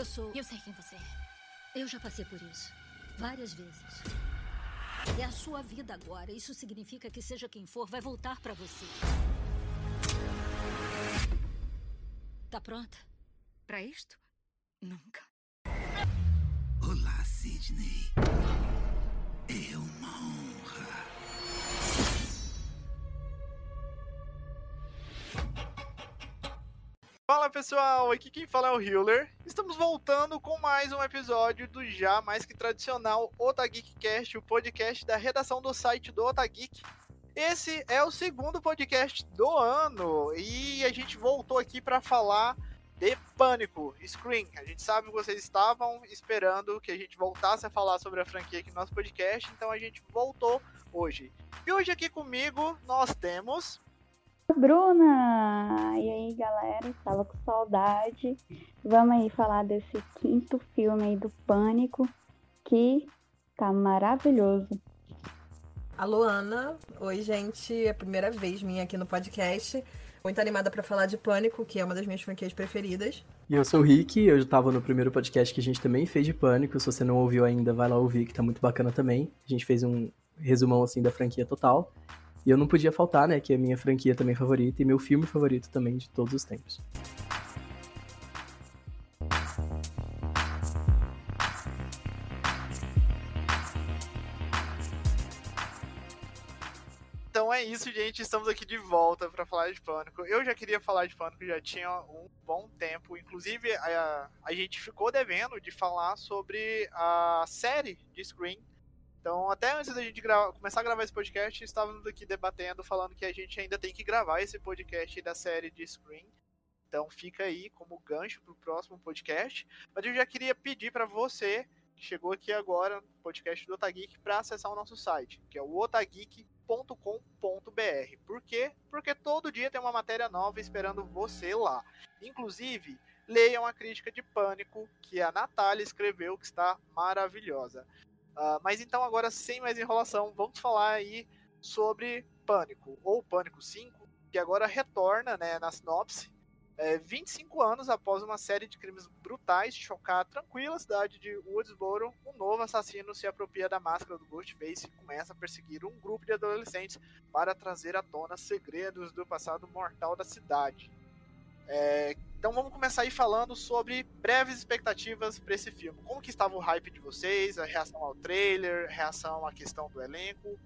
Eu sou. Eu sei quem você é. Eu já passei por isso. Várias vezes. É a sua vida agora. Isso significa que, seja quem for, vai voltar pra você. Tá pronta? Pra isto? Nunca. Olá, Sidney. É uma honra. Pessoal, aqui quem fala é o Hiller. Estamos voltando com mais um episódio do já mais que tradicional Otageek Cast, o podcast da redação do site do Otageek. Esse é o segundo podcast do ano e a gente voltou aqui para falar de Pânico, Scream. A gente sabe que vocês estavam esperando que a gente voltasse a falar sobre a franquia aqui no nosso podcast, então a gente voltou hoje. E hoje aqui comigo nós temos Bruna! E aí, galera? Tava com saudade. Vamos aí falar desse quinto filme aí do Pânico, que tá maravilhoso. Alô, Ana. Oi, gente. É a primeira vez minha aqui no podcast. Muito animada para falar de Pânico, que é uma das minhas franquias preferidas. E eu sou o Rick, eu já tava no primeiro podcast que a gente também fez de Pânico. Se você não ouviu ainda, vai lá ouvir, que tá muito bacana também. A gente fez um resumão, assim, da franquia total. E eu não podia faltar, né, que é minha franquia também favorita e meu filme favorito também de todos os tempos. Então é isso, gente. Estamos aqui de volta para falar de Pânico. Eu já queria falar de Pânico, já tinha um bom tempo. Inclusive, a, a gente ficou devendo de falar sobre a série de Scream. Então, até antes da gente começar a gravar esse podcast, estávamos aqui debatendo, falando que a gente ainda tem que gravar esse podcast da série de Scream. Então, fica aí como gancho para o próximo podcast. Mas eu já queria pedir para você que chegou aqui agora no podcast do Otageek para acessar o nosso site, que é o otageek.com.br. Por quê? Porque todo dia tem uma matéria nova esperando você lá. Inclusive, leiam a crítica de Pânico que a Natália escreveu, que está maravilhosa. Uh, mas então, agora, sem mais enrolação, vamos falar aí sobre Pânico, ou Pânico 5, que agora retorna né, na sinopse. É, 25 anos após uma série de crimes brutais chocar a tranquila cidade de Woodsboro, um novo assassino se apropria da máscara do Ghostface e começa a perseguir um grupo de adolescentes para trazer à tona segredos do passado mortal da cidade. É, então vamos começar aí falando sobre breves expectativas para esse filme. Como que estava o hype de vocês, a reação ao trailer, reação à questão do elenco?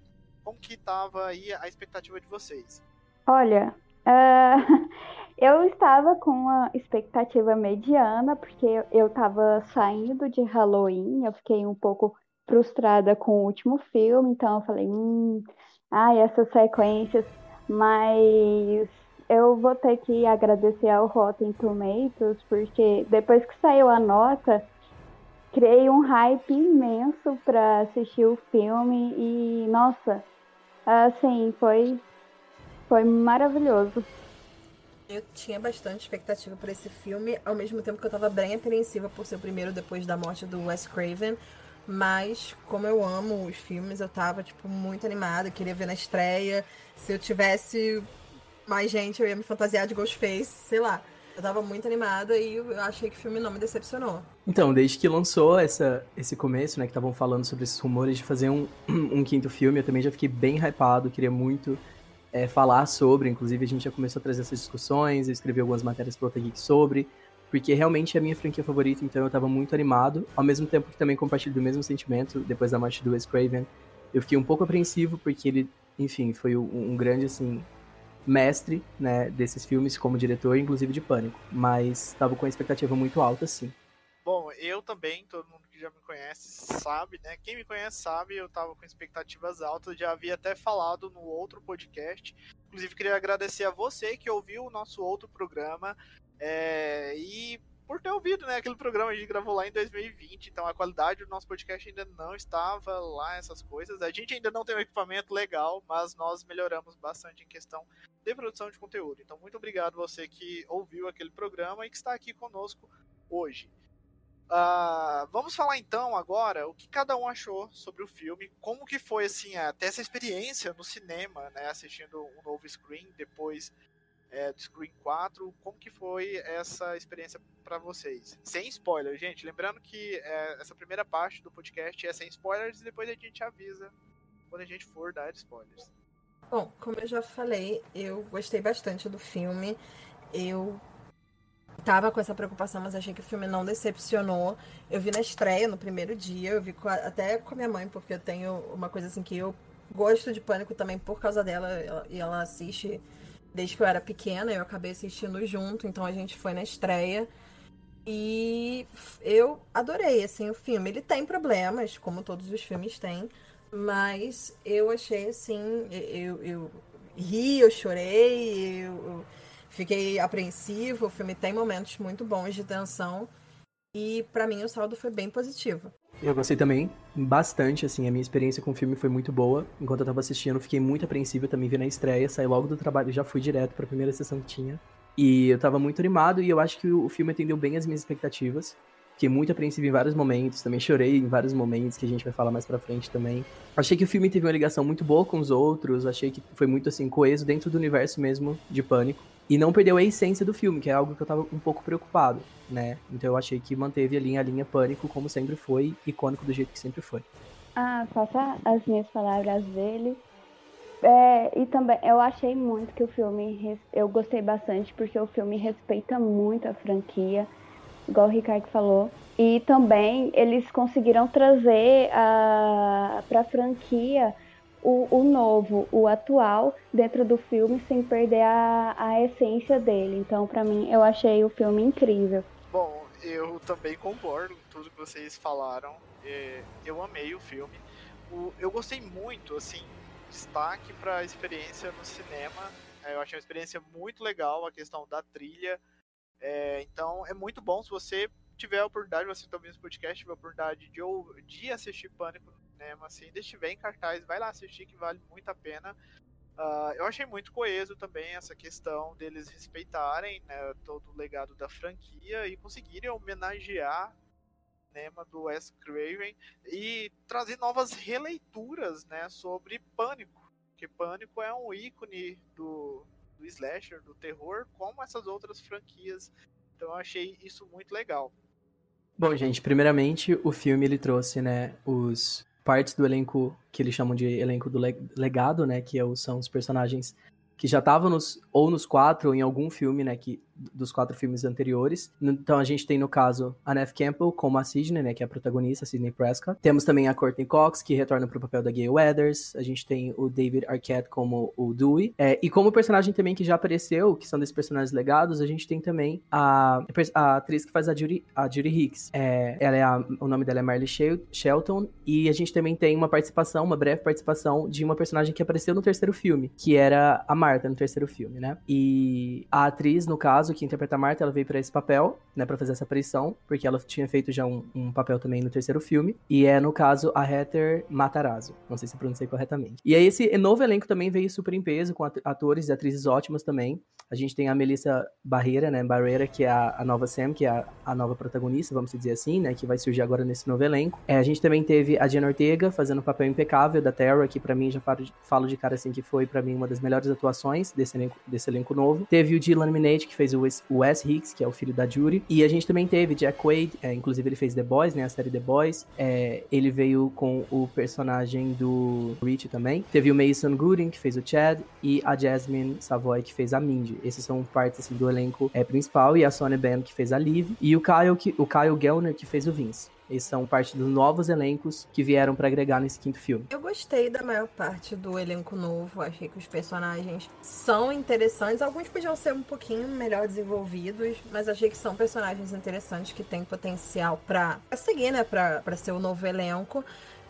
Como que estava aí a expectativa de vocês? Olha, uh, eu estava com uma expectativa mediana, porque eu estava saindo de Halloween, eu fiquei um pouco frustrada com o último filme, então eu falei, hum, ai, essas sequências, mas eu vou ter que agradecer ao Rotten Tomatoes, porque depois que saiu a nota, criei um hype imenso para assistir o filme e, nossa, assim, foi, foi maravilhoso. Eu tinha bastante expectativa para esse filme, ao mesmo tempo que eu estava bem apreensiva por ser o primeiro depois da morte do Wes Craven. Mas, como eu amo os filmes, eu tava, tipo, muito animada, queria ver na estreia. Se eu tivesse mais gente, eu ia me fantasiar de Ghostface, sei lá. Eu tava muito animada e eu achei que o filme não me decepcionou. Então, desde que lançou essa, esse começo, né, que estavam falando sobre esses rumores de fazer um, um quinto filme, eu também já fiquei bem hypado, queria muito é, falar sobre, inclusive a gente já começou a trazer essas discussões, eu escrevi algumas matérias pro Geek sobre, porque realmente é a minha franquia favorita, então eu tava muito animado, ao mesmo tempo que também compartilho do mesmo sentimento, depois da morte do Wes Craven, eu fiquei um pouco apreensivo, porque ele, enfim, foi um, um grande, assim, mestre, né, desses filmes como diretor, inclusive de Pânico. Mas estava com a expectativa muito alta, sim. Bom, eu também, todo mundo que já me conhece sabe, né? Quem me conhece sabe, eu tava com expectativas altas, já havia até falado no outro podcast. Inclusive, queria agradecer a você que ouviu o nosso outro programa. É, e por ter ouvido, né? Aquele programa a gente gravou lá em 2020, então a qualidade do nosso podcast ainda não estava lá, essas coisas. A gente ainda não tem um equipamento legal, mas nós melhoramos bastante em questão de produção de conteúdo. Então, muito obrigado você que ouviu aquele programa e que está aqui conosco hoje. Uh, vamos falar então agora o que cada um achou sobre o filme, como que foi assim até essa experiência no cinema, né, assistindo um novo screen depois é, do Screen 4. Como que foi essa experiência para vocês? Sem spoiler, gente. Lembrando que é, essa primeira parte do podcast é sem spoilers e depois a gente avisa quando a gente for dar spoilers. Bom, como eu já falei, eu gostei bastante do filme. Eu tava com essa preocupação, mas achei que o filme não decepcionou. Eu vi na estreia, no primeiro dia, eu vi com a, até com a minha mãe, porque eu tenho uma coisa assim que eu gosto de Pânico também por causa dela, ela, e ela assiste desde que eu era pequena, eu acabei assistindo junto, então a gente foi na estreia. E eu adorei, assim, o filme. Ele tem problemas, como todos os filmes têm, mas eu achei, assim, eu, eu ri, eu chorei, eu, eu fiquei apreensivo. O filme tem momentos muito bons de tensão. E para mim o saldo foi bem positivo. Eu gostei também bastante, assim, a minha experiência com o filme foi muito boa. Enquanto eu tava assistindo, fiquei muito apreensivo, também vi na estreia, saí logo do trabalho, já fui direto para a primeira sessão que tinha. E eu tava muito animado e eu acho que o filme atendeu bem as minhas expectativas. Fiquei muito apreensivo em vários momentos, também chorei em vários momentos, que a gente vai falar mais pra frente também. Achei que o filme teve uma ligação muito boa com os outros, achei que foi muito, assim, coeso dentro do universo mesmo de Pânico. E não perdeu a essência do filme, que é algo que eu tava um pouco preocupado, né? Então eu achei que manteve ali a linha Pânico como sempre foi, icônico do jeito que sempre foi. Ah, faça as minhas palavras dele. É, e também eu achei muito que o filme eu gostei bastante porque o filme respeita muito a franquia igual o Ricardo falou. E também eles conseguiram trazer para a franquia o, o, novo, o atual, dentro do filme, sem perder a, a essência dele. Então, para mim, eu achei o filme incrível. Bom, eu também concordo com tudo que vocês falaram. É, eu amei o filme. eu gostei muito, assim, destaque para a experiência no cinema. É, eu achei uma experiência muito legal a questão da trilha é, então é muito bom se você tiver a oportunidade, você também no podcast, tiver a oportunidade de, de assistir Pânico cinema, assim, ainda estiver em cartaz, vai lá assistir que vale muito a pena. Uh, eu achei muito coeso também essa questão deles respeitarem né, todo o legado da franquia e conseguirem homenagear o cinema do Wes Craven e trazer novas releituras né, sobre Pânico, porque Pânico é um ícone do, do slasher, do terror, como essas outras franquias. Então eu achei isso muito legal. Bom, gente, primeiramente o filme ele trouxe, né, os partes do elenco que eles chamam de elenco do legado, né, que é são os personagens que já estavam nos ou nos quatro ou em algum filme, né, que dos quatro filmes anteriores. Então a gente tem no caso a Neve Campbell como a Sidney, né, que é a protagonista, Sidney Prescott. Temos também a Courtney Cox que retorna para o papel da Gail Weathers. A gente tem o David Arquette como o Dewey. É, e como personagem também que já apareceu, que são desses personagens legados, a gente tem também a, a atriz que faz a Judy, a Judy Hicks. É, ela é a, o nome dela é Marley Shelton e a gente também tem uma participação, uma breve participação de uma personagem que apareceu no terceiro filme, que era a Marta no terceiro filme, né? E a atriz, no caso, que interpreta a Marta, ela veio para esse papel, né, para fazer essa aparição, porque ela tinha feito já um, um, papel também no terceiro filme, e é, no caso, a Heather Matarazzo. Não sei se pronunciei corretamente. E aí esse novo elenco também veio super em peso, com atores e atrizes ótimas também. A gente tem a Melissa Barreira, né, Barreira, que é a, a nova Sam, que é a, a, nova protagonista, vamos dizer assim, né, que vai surgir agora nesse novo elenco. É, a gente também teve a Jenna Ortega fazendo o um papel impecável da Terra, que para mim já falo de, falo de cara assim que foi para mim uma das melhores atuações desse elenco, desse elenco novo. Teve o Dylan Minette, que fez o Wes, o Wes Hicks, que é o filho da Judy. E a gente também teve Jack Quaid, é, inclusive ele fez The Boys, né, a série The Boys. É, ele veio com o personagem do Rich também. Teve o Mason Gooding, que fez o Chad, e a Jasmine Savoy, que fez a Mindy. Esses são partes assim, do elenco é, principal, e a Sonia Ben, que fez a Liv, e o Kyle, que, o Kyle Gellner, que fez o Vince. Eles são parte dos novos elencos que vieram para agregar nesse quinto filme. Eu gostei da maior parte do elenco novo. Achei que os personagens são interessantes. Alguns podiam ser um pouquinho melhor desenvolvidos, mas achei que são personagens interessantes que têm potencial para seguir, né? Para ser o novo elenco.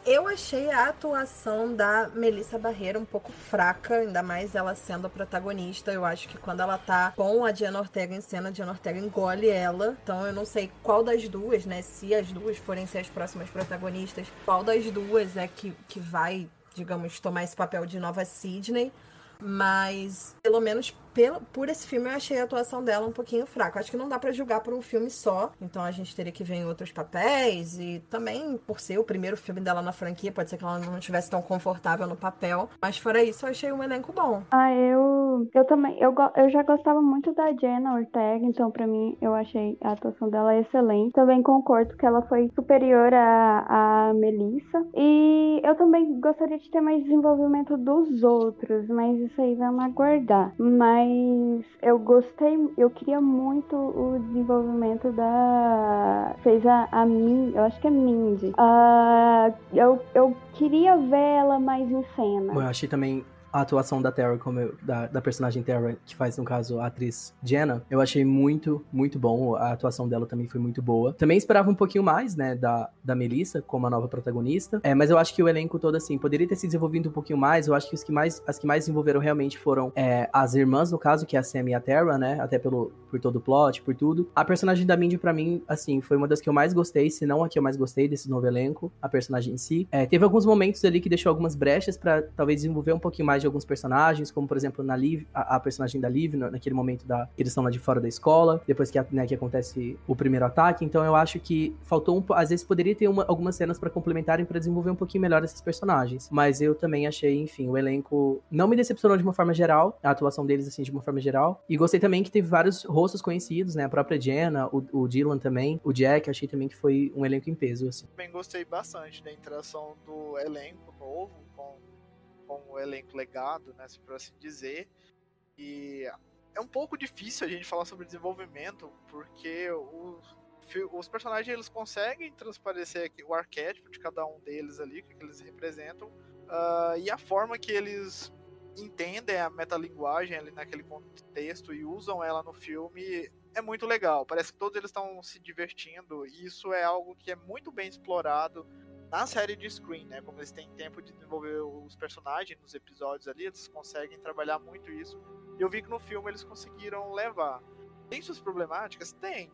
Eu achei a atuação da Melissa Barreira um pouco fraca, ainda mais ela sendo a protagonista. Eu acho que quando ela tá com a Diana Ortega em cena, a Diana Ortega engole ela. Então eu não sei qual das duas, né? Se as duas forem ser as próximas protagonistas, qual das duas é que, que vai, digamos, tomar esse papel de nova Sidney. Mas, pelo menos pelo, por esse filme eu achei a atuação dela um pouquinho fraca. Acho que não dá para julgar por um filme só, então a gente teria que ver em outros papéis e também por ser o primeiro filme dela na franquia, pode ser que ela não estivesse tão confortável no papel, mas fora isso eu achei um elenco bom. Ah, eu eu também eu, eu já gostava muito da Jenna Ortega, então para mim eu achei a atuação dela excelente. Também concordo que ela foi superior a, a Melissa e eu também gostaria de ter mais desenvolvimento dos outros, mas isso aí vamos aguardar. Mas mas eu gostei, eu queria muito o desenvolvimento da. Fez a, a Min, eu acho que é Mindy. Uh, eu, eu queria ver ela mais em cena. Eu achei também a atuação da Terra, eu, da, da, personagem Terra, que faz, no caso, a atriz Jenna, eu achei muito, muito bom. A atuação dela também foi muito boa. Também esperava um pouquinho mais, né, da, da Melissa, como a nova protagonista. É, mas eu acho que o elenco todo, assim, poderia ter se desenvolvido um pouquinho mais. Eu acho que os que mais, as que mais desenvolveram realmente foram é, as irmãs, no caso, que é a Sam e a Terra, né, até pelo, por todo o plot, por tudo. A personagem da Mindy, para mim, assim, foi uma das que eu mais gostei, se não a que eu mais gostei desse novo elenco, a personagem em si. É, teve alguns momentos ali que deixou algumas brechas para talvez desenvolver um pouquinho mais de alguns personagens, como por exemplo na Liv, a, a personagem da Liv, naquele momento da que eles estão lá de fora da escola, depois que, né, que acontece o primeiro ataque. Então eu acho que faltou um, às vezes poderia ter uma, algumas cenas para complementarem para desenvolver um pouquinho melhor esses personagens. Mas eu também achei, enfim, o elenco não me decepcionou de uma forma geral, a atuação deles assim de uma forma geral. E gostei também que teve vários rostos conhecidos, né? A própria Jenna, o, o Dylan também, o Jack, achei também que foi um elenco em peso assim. Também gostei bastante da interação do elenco novo com com o elenco legado, né, por assim dizer. E é um pouco difícil a gente falar sobre desenvolvimento, porque os, os personagens eles conseguem transparecer o arquétipo de cada um deles ali, o que eles representam, uh, e a forma que eles entendem a metalinguagem ali naquele contexto e usam ela no filme é muito legal. Parece que todos eles estão se divertindo, e isso é algo que é muito bem explorado na série de Screen, né? Como eles têm tempo de desenvolver os personagens nos episódios ali, eles conseguem trabalhar muito isso. E eu vi que no filme eles conseguiram levar. Tem suas problemáticas? Tem.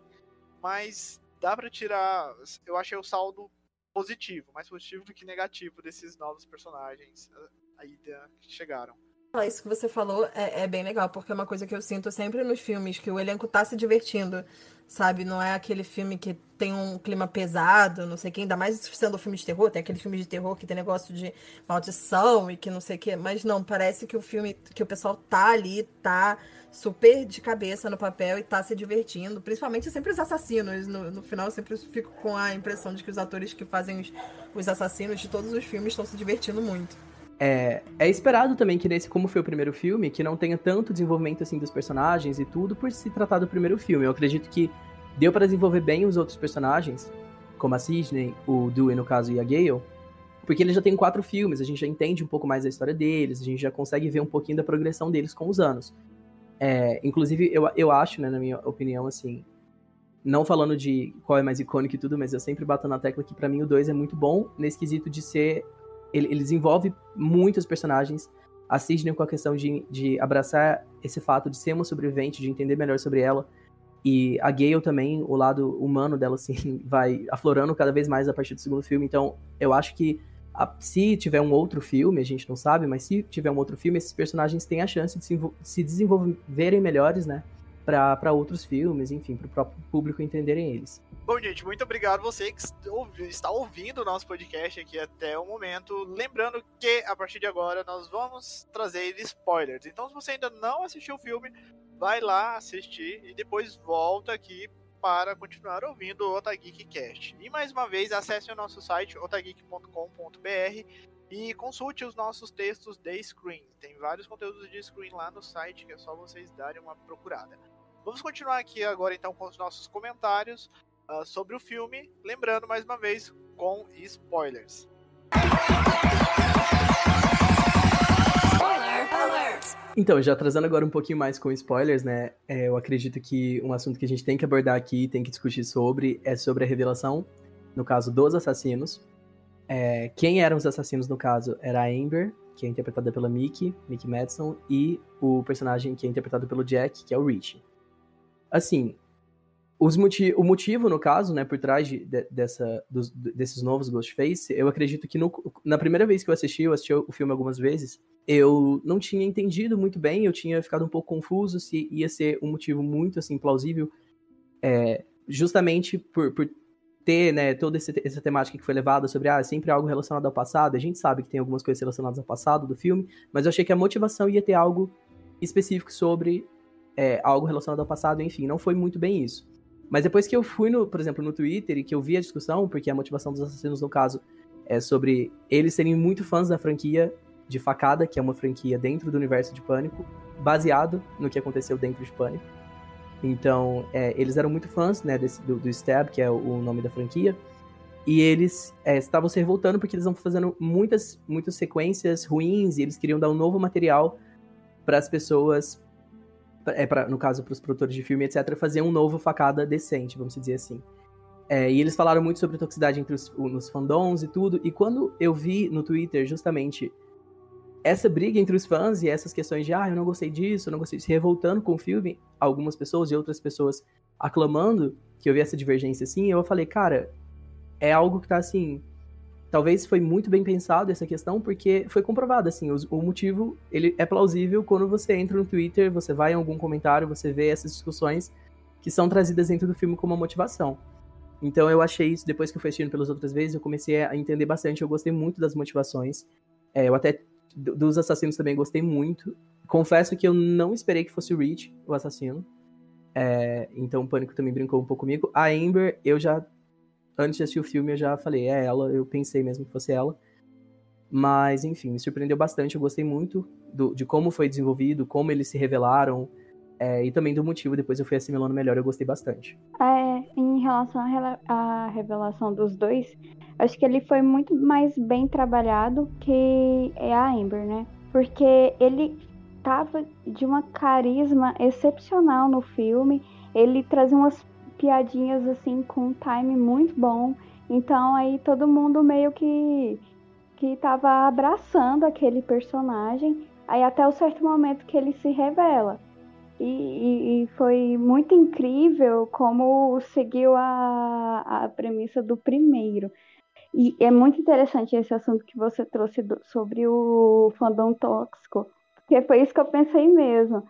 Mas dá para tirar. Eu achei o saldo positivo, mais positivo do que negativo desses novos personagens eh, aí que chegaram. Isso que você falou é, é, bem legal, porque é uma coisa que eu sinto sempre nos filmes, que o elenco tá se divertindo, sabe? Não é aquele filme que tem um clima pesado, não sei o que, ainda mais sendo um filme de terror, tem aquele filme de terror que tem negócio de maldição e que não sei o que, mas não, parece que o filme, que o pessoal tá ali, tá super de cabeça no papel e tá se divertindo, principalmente sempre os assassinos. No, no final eu sempre fico com a impressão de que os atores que fazem os, os assassinos de todos os filmes estão se divertindo muito. É, é, esperado também que nesse, como foi o primeiro filme, que não tenha tanto desenvolvimento assim dos personagens e tudo por se tratar do primeiro filme. Eu acredito que deu para desenvolver bem os outros personagens, como a Sidney, o Dewey no caso e a Gale, porque eles já têm quatro filmes, a gente já entende um pouco mais a história deles, a gente já consegue ver um pouquinho da progressão deles com os anos. É, inclusive, eu, eu acho, né, na minha opinião, assim, não falando de qual é mais icônico e tudo, mas eu sempre bato na tecla que para mim o 2 é muito bom nesse quesito de ser ele, ele desenvolve muitos personagens. A Sidney com a questão de, de abraçar esse fato de ser uma sobrevivente, de entender melhor sobre ela. E a Gale também, o lado humano dela, assim, vai aflorando cada vez mais a partir do segundo filme. Então, eu acho que a, se tiver um outro filme, a gente não sabe, mas se tiver um outro filme, esses personagens têm a chance de se, se desenvolverem melhores, né? para outros filmes, enfim, para o próprio público entenderem eles. Bom, gente, muito obrigado você que está ouvindo o nosso podcast aqui até o momento. Lembrando que a partir de agora nós vamos trazer spoilers. Então, se você ainda não assistiu o filme, vai lá assistir e depois volta aqui para continuar ouvindo o Otageek Cast. E mais uma vez, acesse o nosso site otageek.com.br e consulte os nossos textos de Screen. Tem vários conteúdos de Screen lá no site que é só vocês darem uma procurada. Vamos continuar aqui agora então com os nossos comentários uh, sobre o filme, lembrando mais uma vez com spoilers. Então, já trazendo agora um pouquinho mais com spoilers, né? É, eu acredito que um assunto que a gente tem que abordar aqui, tem que discutir sobre, é sobre a revelação, no caso, dos assassinos. É, quem eram os assassinos, no caso, era a Amber, que é interpretada pela Mickey, Mickey Madison, e o personagem que é interpretado pelo Jack, que é o Rich assim, os motiv o motivo, no caso, né, por trás de, de, dessa, dos, desses novos Ghostface, eu acredito que no, na primeira vez que eu assisti, eu assisti o filme algumas vezes, eu não tinha entendido muito bem, eu tinha ficado um pouco confuso se ia ser um motivo muito assim plausível, é, justamente por, por ter né, toda essa temática que foi levada sobre ah, sempre algo relacionado ao passado. A gente sabe que tem algumas coisas relacionadas ao passado do filme, mas eu achei que a motivação ia ter algo específico sobre é, algo relacionado ao passado, enfim, não foi muito bem isso. Mas depois que eu fui, no, por exemplo, no Twitter e que eu vi a discussão, porque a motivação dos assassinos, no caso, é sobre eles serem muito fãs da franquia de Facada, que é uma franquia dentro do universo de Pânico, baseado no que aconteceu dentro de Pânico. Então, é, eles eram muito fãs né, desse, do, do Stab, que é o, nome da franquia, e eles é, estavam se revoltando porque eles estão fazendo muitas, muitas sequências ruins e eles queriam dar um novo material para as pessoas, é, pra, no caso para os produtores de filme, etc., fazer um novo facada decente, vamos dizer assim. É, e eles falaram muito sobre toxicidade entre os nos fandoms e tudo. E quando eu vi no Twitter justamente essa briga entre os fãs e essas questões de ah, eu não gostei disso, eu não gostei disso, se revoltando com o filme, algumas pessoas e outras pessoas aclamando que eu vi essa divergência assim, eu falei, cara, é algo que tá assim, talvez foi muito bem pensado essa questão, porque foi comprovado, assim, o, o, motivo, ele é plausível quando você entra no Twitter, você vai em algum comentário, você vê essas discussões que são trazidas dentro do filme como uma motivação. Então eu achei isso, depois que eu fui assistindo pelas outras vezes, eu comecei a entender bastante, eu gostei muito das motivações. É, eu até dos assassinos também gostei muito. Confesso que eu não esperei que fosse o Rich, o assassino. É, então o Pânico também brincou um pouco comigo. A Amber, eu já. Antes de assistir o filme, eu já falei, é ela, eu pensei mesmo que fosse ela. Mas, enfim, me surpreendeu bastante. Eu gostei muito do, de como foi desenvolvido, como eles se revelaram. É, e também do motivo, depois eu fui assimilando melhor, eu gostei bastante. É, em relação à revelação dos dois, Acho que ele foi muito mais bem trabalhado que a Amber, né? Porque ele tava de uma carisma excepcional no filme. Ele trazia umas piadinhas assim com um time muito bom. Então aí todo mundo meio que que tava abraçando aquele personagem. Aí até o certo momento que ele se revela. E, e, e foi muito incrível como seguiu a, a premissa do primeiro. E é muito interessante esse assunto que você trouxe do, sobre o fandom tóxico, porque foi isso que eu pensei mesmo.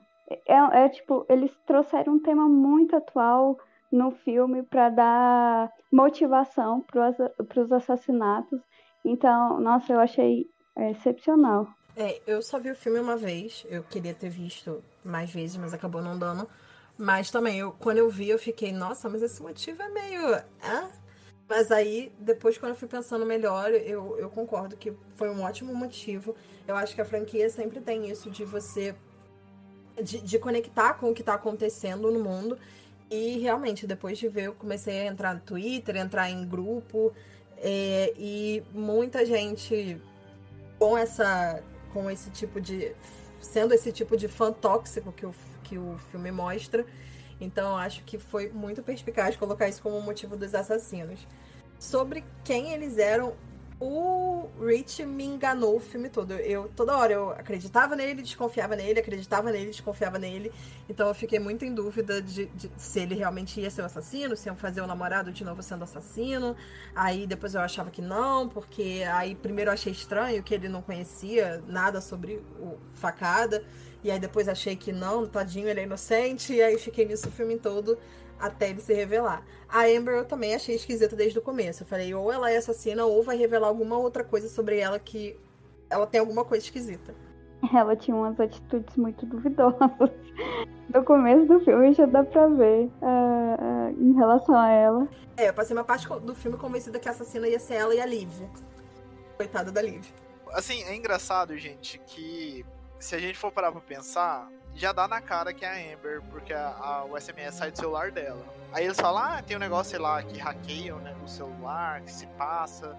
É, é tipo, eles trouxeram um tema muito atual no filme para dar motivação para os assassinatos. Então, nossa, eu achei excepcional. É, eu só vi o filme uma vez. Eu queria ter visto mais vezes, mas acabou não dando. Mas também, eu, quando eu vi, eu fiquei, nossa, mas esse motivo é meio. Mas aí, depois, quando eu fui pensando melhor, eu, eu concordo que foi um ótimo motivo. Eu acho que a franquia sempre tem isso de você. de, de conectar com o que está acontecendo no mundo. E realmente, depois de ver, eu comecei a entrar no Twitter, entrar em grupo. É, e muita gente com essa. com esse tipo de. sendo esse tipo de fã tóxico que o, que o filme mostra. Então, acho que foi muito perspicaz colocar isso como motivo dos assassinos sobre quem eles eram, o Rich me enganou o filme todo. Eu toda hora eu acreditava nele, desconfiava nele, acreditava nele, desconfiava nele. Então eu fiquei muito em dúvida de, de se ele realmente ia ser o assassino, se iam fazer o namorado de novo sendo assassino. Aí depois eu achava que não, porque aí primeiro eu achei estranho que ele não conhecia nada sobre o facada. E aí depois achei que não, tadinho, ele é inocente. E aí fiquei nisso o filme todo até ele se revelar. A Amber eu também achei esquisita desde o começo. Eu falei, ou ela é assassina, ou vai revelar alguma outra coisa sobre ela que ela tem alguma coisa esquisita. Ela tinha umas atitudes muito duvidosas. No começo do filme já dá pra ver uh, uh, em relação a ela. É, eu passei uma parte do filme convencida que a assassina ia ser ela e a Liv. Coitada da Liv. Assim, é engraçado, gente, que se a gente for parar pra pensar, já dá na cara que é a Amber, porque a, a, o SMS sai do celular dela. Aí eles falam, ah, tem um negócio, sei lá, que hackeiam né, no celular, que se passa.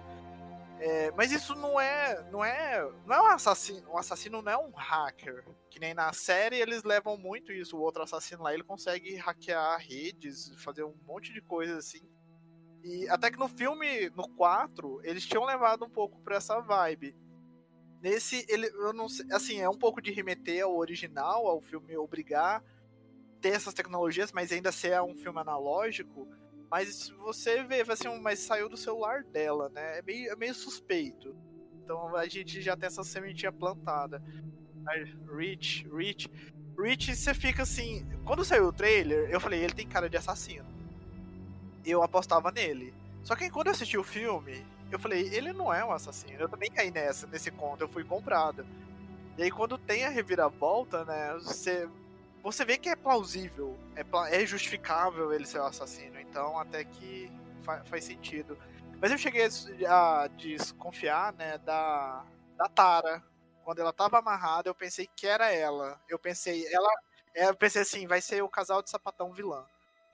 É, mas isso não é, não é, não é um assassino, um assassino não é um hacker, que nem na série eles levam muito isso, o outro assassino lá, ele consegue hackear redes, fazer um monte de coisas assim. E até que no filme, no 4, eles tinham levado um pouco pra essa vibe. Nesse, ele, eu não sei, assim, é um pouco de remeter ao original, ao filme obrigar ter essas tecnologias, mas ainda ser um filme analógico. Mas você vê, assim, mas saiu do celular dela, né? É meio, é meio suspeito. Então a gente já tem essa sementinha plantada. Rich, Rich. Rich, você fica assim. Quando saiu o trailer, eu falei, ele tem cara de assassino. Eu apostava nele. Só que quando eu assisti o filme, eu falei, ele não é um assassino. Eu também caí nessa, nesse conto, eu fui comprado. E aí quando tem a reviravolta, né, você, você vê que é plausível, é, é justificável ele ser o um assassino. Então até que fa faz sentido. Mas eu cheguei a desconfiar, né, da, da Tara. Quando ela tava amarrada, eu pensei que era ela. Eu pensei, ela. É, eu pensei assim, vai ser o casal de sapatão vilã.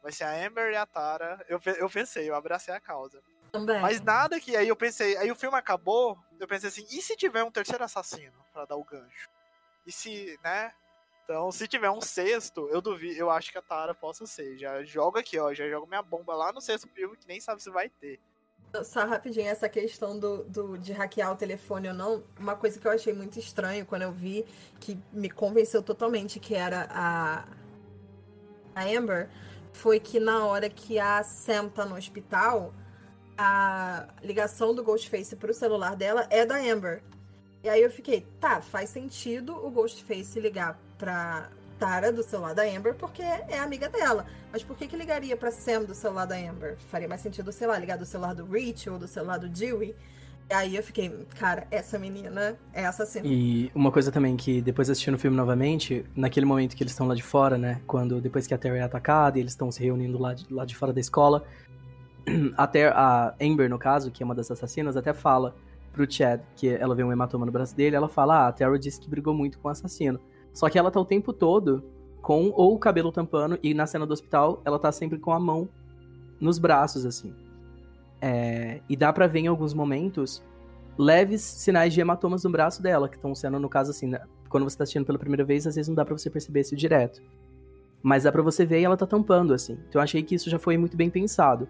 Vai ser a Amber e a Tara. Eu, eu pensei, eu abracei a causa. Também. Mas nada que. Aí eu pensei. Aí o filme acabou. Eu pensei assim, e se tiver um terceiro assassino para dar o gancho? E se, né? Então, se tiver um sexto, eu duvido, eu acho que a Tara possa ser. Já joga aqui, ó. Já jogo minha bomba lá no sexto filme que nem sabe se vai ter. Só rapidinho, essa questão do, do, de hackear o telefone ou não, uma coisa que eu achei muito estranho quando eu vi, que me convenceu totalmente que era a, a Amber, foi que na hora que a Sam tá no hospital, a ligação do Ghostface pro celular dela é da Amber. E aí eu fiquei, tá, faz sentido o Ghostface ligar pra Tara do celular da Amber porque é amiga dela. Mas por que que ligaria pra Sam do celular da Amber? Faria mais sentido, sei lá, ligar do celular do Rich ou do celular do Dewey. E aí eu fiquei, cara, essa menina é assassina. E uma coisa também que depois assistindo o filme novamente, naquele momento que eles estão lá de fora, né? Quando depois que a Terry é atacada e eles estão se reunindo lá de, lá de fora da escola, até a Amber, no caso, que é uma das assassinas, até fala pro Chad que ela vê um hematoma no braço dele, ela fala: "Ah, a Terry disse que brigou muito com o assassino". Só que ela tá o tempo todo com ou o cabelo tampando e na cena do hospital ela tá sempre com a mão nos braços assim. É, e dá para ver em alguns momentos leves sinais de hematomas no braço dela, que estão sendo, no caso, assim, né? quando você tá assistindo pela primeira vez, às vezes não dá para você perceber isso direto. Mas dá pra você ver e ela tá tampando, assim. Então eu achei que isso já foi muito bem pensado.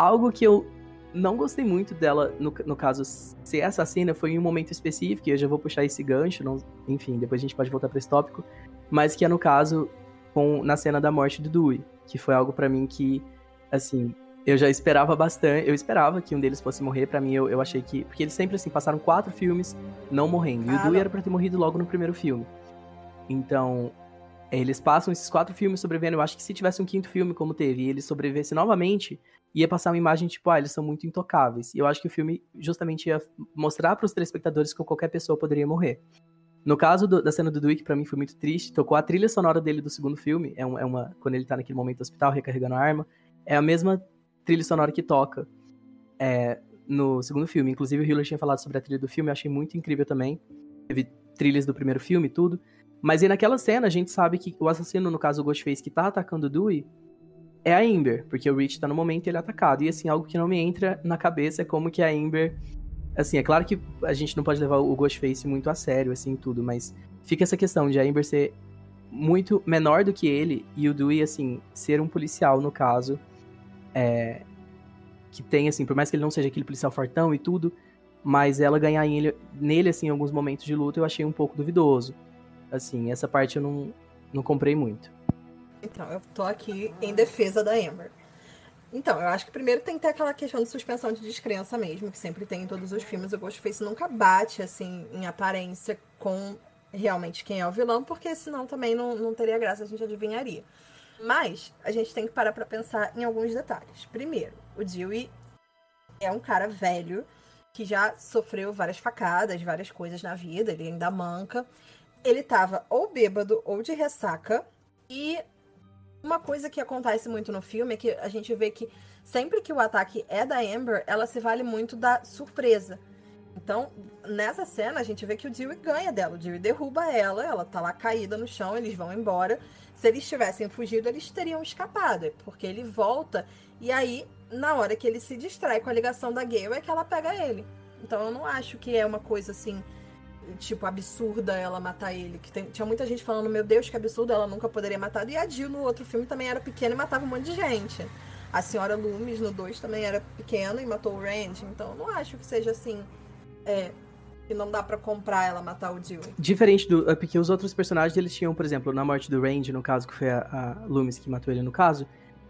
Algo que eu não gostei muito dela, no, no caso, ser assassina, foi em um momento específico, e eu já vou puxar esse gancho, não, enfim, depois a gente pode voltar para esse tópico, mas que é no caso, com, na cena da morte do Dewey, que foi algo para mim que, assim, eu já esperava bastante, eu esperava que um deles fosse morrer, para mim eu, eu achei que, porque eles sempre, assim, passaram quatro filmes não morrendo, e ah, o Dewey não. era pra ter morrido logo no primeiro filme. Então, eles passam esses quatro filmes sobrevivendo. Eu acho que se tivesse um quinto filme, como teve, e ele sobrevivesse novamente, ia passar uma imagem tipo, ah, eles são muito intocáveis. E eu acho que o filme justamente ia mostrar para os telespectadores que qualquer pessoa poderia morrer. No caso do, da cena do Dewey, que pra mim foi muito triste, tocou a trilha sonora dele do segundo filme, é, um, é uma. Quando ele tá naquele momento do hospital recarregando a arma, é a mesma trilha sonora que toca é, no segundo filme. Inclusive, o Hiller tinha falado sobre a trilha do filme, eu achei muito incrível também. Teve trilhas do primeiro filme e tudo. Mas aí naquela cena a gente sabe que o assassino, no caso o Ghostface, que tá atacando o Dewey, é a Amber, porque o Rich tá no momento e ele é atacado. E assim, algo que não me entra na cabeça é como que a Amber. Assim, é claro que a gente não pode levar o Ghostface muito a sério, assim, tudo, mas fica essa questão de a Amber ser muito menor do que ele e o Dewey, assim, ser um policial, no caso. É, que tem, assim, por mais que ele não seja aquele policial fortão e tudo, mas ela ganhar ele, nele, assim, em alguns momentos de luta eu achei um pouco duvidoso. Assim, essa parte eu não, não comprei muito. Então, eu tô aqui em defesa da Amber. Então, eu acho que primeiro tem que ter aquela questão de suspensão de descrença mesmo, que sempre tem em todos os filmes. O Ghostface nunca bate, assim, em aparência com realmente quem é o vilão, porque senão também não, não teria graça, a gente adivinharia. Mas a gente tem que parar para pensar em alguns detalhes. Primeiro, o Dewey é um cara velho que já sofreu várias facadas, várias coisas na vida, ele ainda manca ele tava ou bêbado ou de ressaca. E uma coisa que acontece muito no filme é que a gente vê que sempre que o ataque é da Amber, ela se vale muito da surpresa. Então, nessa cena, a gente vê que o Dewey ganha dela. O Dewey derruba ela, ela tá lá caída no chão, eles vão embora. Se eles tivessem fugido, eles teriam escapado, porque ele volta e aí, na hora que ele se distrai com a ligação da Gale, é que ela pega ele. Então, eu não acho que é uma coisa assim tipo, absurda ela matar ele. Que tem, tinha muita gente falando, meu Deus, que absurdo, ela nunca poderia matar. E a Jill no outro filme também era pequena e matava um monte de gente. A senhora Loomis no 2 também era pequena e matou o Randy. Então não acho que seja assim. É, que não dá para comprar ela matar o Jill. Diferente do. É porque os outros personagens eles tinham, por exemplo, na morte do Randy, no caso, que foi a, a Loomis que matou ele no caso,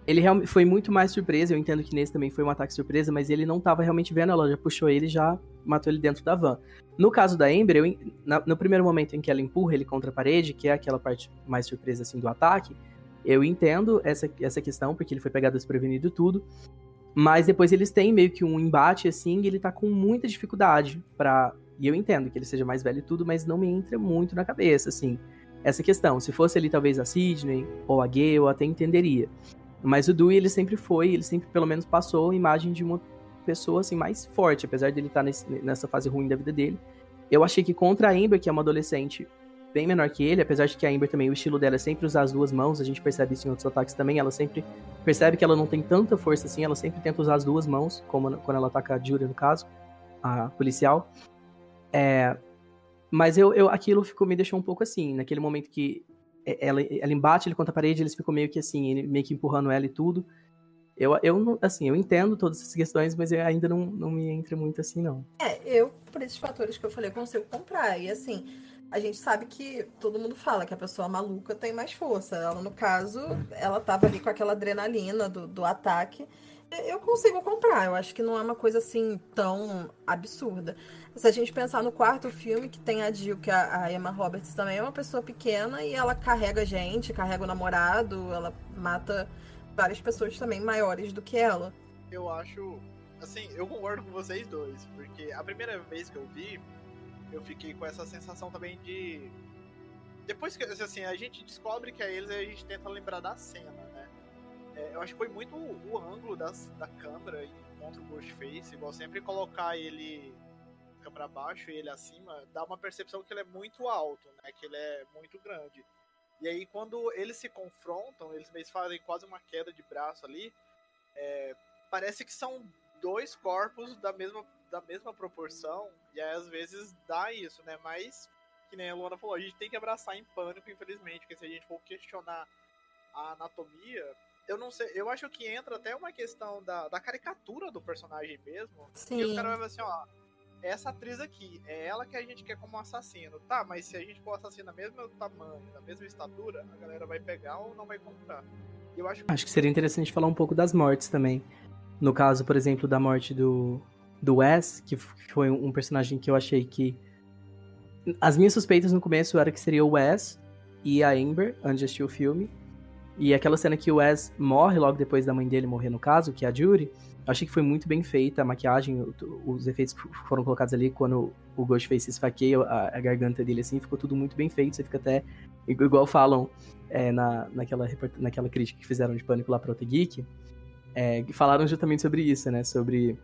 ele foi muito mais surpresa. Eu entendo que nesse também foi um ataque surpresa, mas ele não estava realmente vendo, ela já puxou ele e já matou ele dentro da van. No caso da Amber, eu, na, no primeiro momento em que ela empurra ele contra a parede, que é aquela parte mais surpresa assim do ataque, eu entendo essa, essa questão, porque ele foi pegado desprevenido tudo. Mas depois eles têm meio que um embate assim, e ele tá com muita dificuldade para E eu entendo que ele seja mais velho e tudo, mas não me entra muito na cabeça, assim, essa questão. Se fosse ali talvez a Sidney ou a Gay, eu até entenderia. Mas o Dewey, ele sempre foi, ele sempre pelo menos passou a imagem de uma pessoa assim mais forte, apesar dele estar tá nesse, nessa fase ruim da vida dele. Eu achei que contra a Amber, que é uma adolescente bem menor que ele, apesar de que a Amber também, o estilo dela é sempre usar as duas mãos, a gente percebe isso em outros ataques também, ela sempre percebe que ela não tem tanta força assim, ela sempre tenta usar as duas mãos, como quando ela ataca a Julia, no caso, a policial. É, mas eu, eu, aquilo ficou, me deixou um pouco assim, naquele momento que ela, ela embate ele contra a parede, eles ficam meio que assim, ele meio que empurrando ela e tudo. Eu, eu assim, eu entendo todas essas questões, mas ainda não, não me entra muito assim, não. É, eu, por esses fatores que eu falei, consigo comprar. E assim, a gente sabe que todo mundo fala que a pessoa maluca tem mais força. Ela, no caso, ela tava ali com aquela adrenalina do, do ataque. Eu consigo comprar, eu acho que não é uma coisa assim tão absurda. Se a gente pensar no quarto filme, que tem a Jill, que a, a Emma Roberts também é uma pessoa pequena e ela carrega gente, carrega o namorado, ela mata várias pessoas também maiores do que ela. Eu acho. Assim, eu concordo com vocês dois, porque a primeira vez que eu vi, eu fiquei com essa sensação também de. Depois que assim, a gente descobre que é eles, a gente tenta lembrar da cena, né? É, eu acho que foi muito o, o ângulo das, da câmera contra o Ghostface, igual sempre colocar ele câmera abaixo e ele acima, dá uma percepção que ele é muito alto, né? Que ele é muito grande. E aí, quando eles se confrontam, eles mesmos fazem quase uma queda de braço ali. É, parece que são dois corpos da mesma, da mesma proporção. E aí, às vezes, dá isso, né? Mas, que nem a Luana falou, a gente tem que abraçar em pânico, infelizmente. Porque se a gente for questionar a anatomia, eu não sei, eu acho que entra até uma questão da, da caricatura do personagem mesmo. Sim. E os caras vão assim, ó, essa atriz aqui, é ela que a gente quer como assassino. Tá, mas se a gente for assassino da mesma tamanho, da mesma estatura, a galera vai pegar ou não vai comprar. Eu acho que... acho que seria interessante falar um pouco das mortes também. No caso, por exemplo, da morte do, do Wes, que foi um personagem que eu achei que. As minhas suspeitas no começo era que seria o Wes e a Amber, antes de assistir o filme. E aquela cena que o Wes morre logo depois da mãe dele morrer, no caso, que é a Judy, achei que foi muito bem feita a maquiagem, os efeitos que foram colocados ali quando o Ghostface esfaqueia a, a garganta dele, assim, ficou tudo muito bem feito. Você fica até, igual falam é, na, naquela, naquela crítica que fizeram de Pânico lá pro Geek, é, falaram justamente sobre isso, né? Sobre.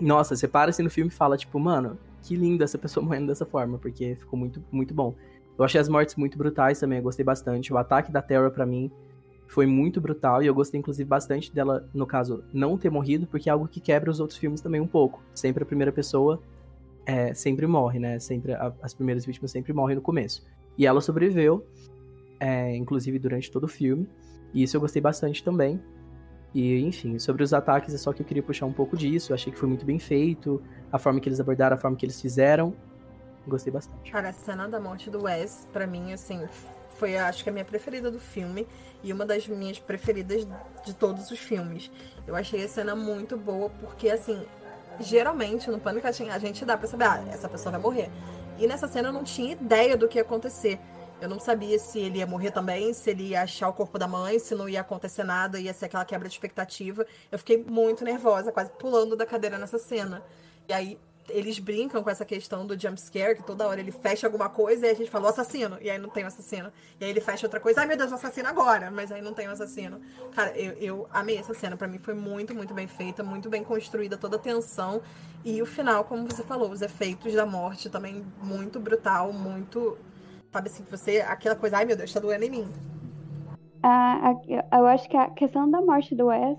Nossa, você para assim no filme e fala, tipo, mano, que lindo essa pessoa morrendo dessa forma, porque ficou muito, muito bom. Eu achei as mortes muito brutais também, eu gostei bastante. O ataque da Terra, para mim, foi muito brutal e eu gostei inclusive bastante dela, no caso, não ter morrido, porque é algo que quebra os outros filmes também um pouco. Sempre a primeira pessoa é, sempre morre, né? Sempre a, as primeiras vítimas sempre morrem no começo. E ela sobreviveu, é, inclusive durante todo o filme. E isso eu gostei bastante também. E, enfim, sobre os ataques é só que eu queria puxar um pouco disso. Eu achei que foi muito bem feito, a forma que eles abordaram, a forma que eles fizeram. Gostei bastante. Cara, a cena da morte do Wes, para mim, assim, foi acho que a minha preferida do filme e uma das minhas preferidas de todos os filmes. Eu achei a cena muito boa porque assim, geralmente no Pânico a gente dá para saber, ah, essa pessoa vai morrer. E nessa cena eu não tinha ideia do que ia acontecer. Eu não sabia se ele ia morrer também, se ele ia achar o corpo da mãe, se não ia acontecer nada, ia ser aquela quebra de expectativa. Eu fiquei muito nervosa, quase pulando da cadeira nessa cena. E aí eles brincam com essa questão do jump scare, que toda hora ele fecha alguma coisa e a gente fala o assassino, e aí não tem o assassino. E aí ele fecha outra coisa, ai meu Deus, o assassino agora, mas aí não tem o assassino. Cara, eu, eu amei essa cena, para mim foi muito, muito bem feita, muito bem construída, toda a tensão. E o final, como você falou, os efeitos da morte também muito brutal, muito. Sabe assim, você. Aquela coisa, ai meu Deus, tá doendo em mim. Ah, eu acho que a questão da morte do Wes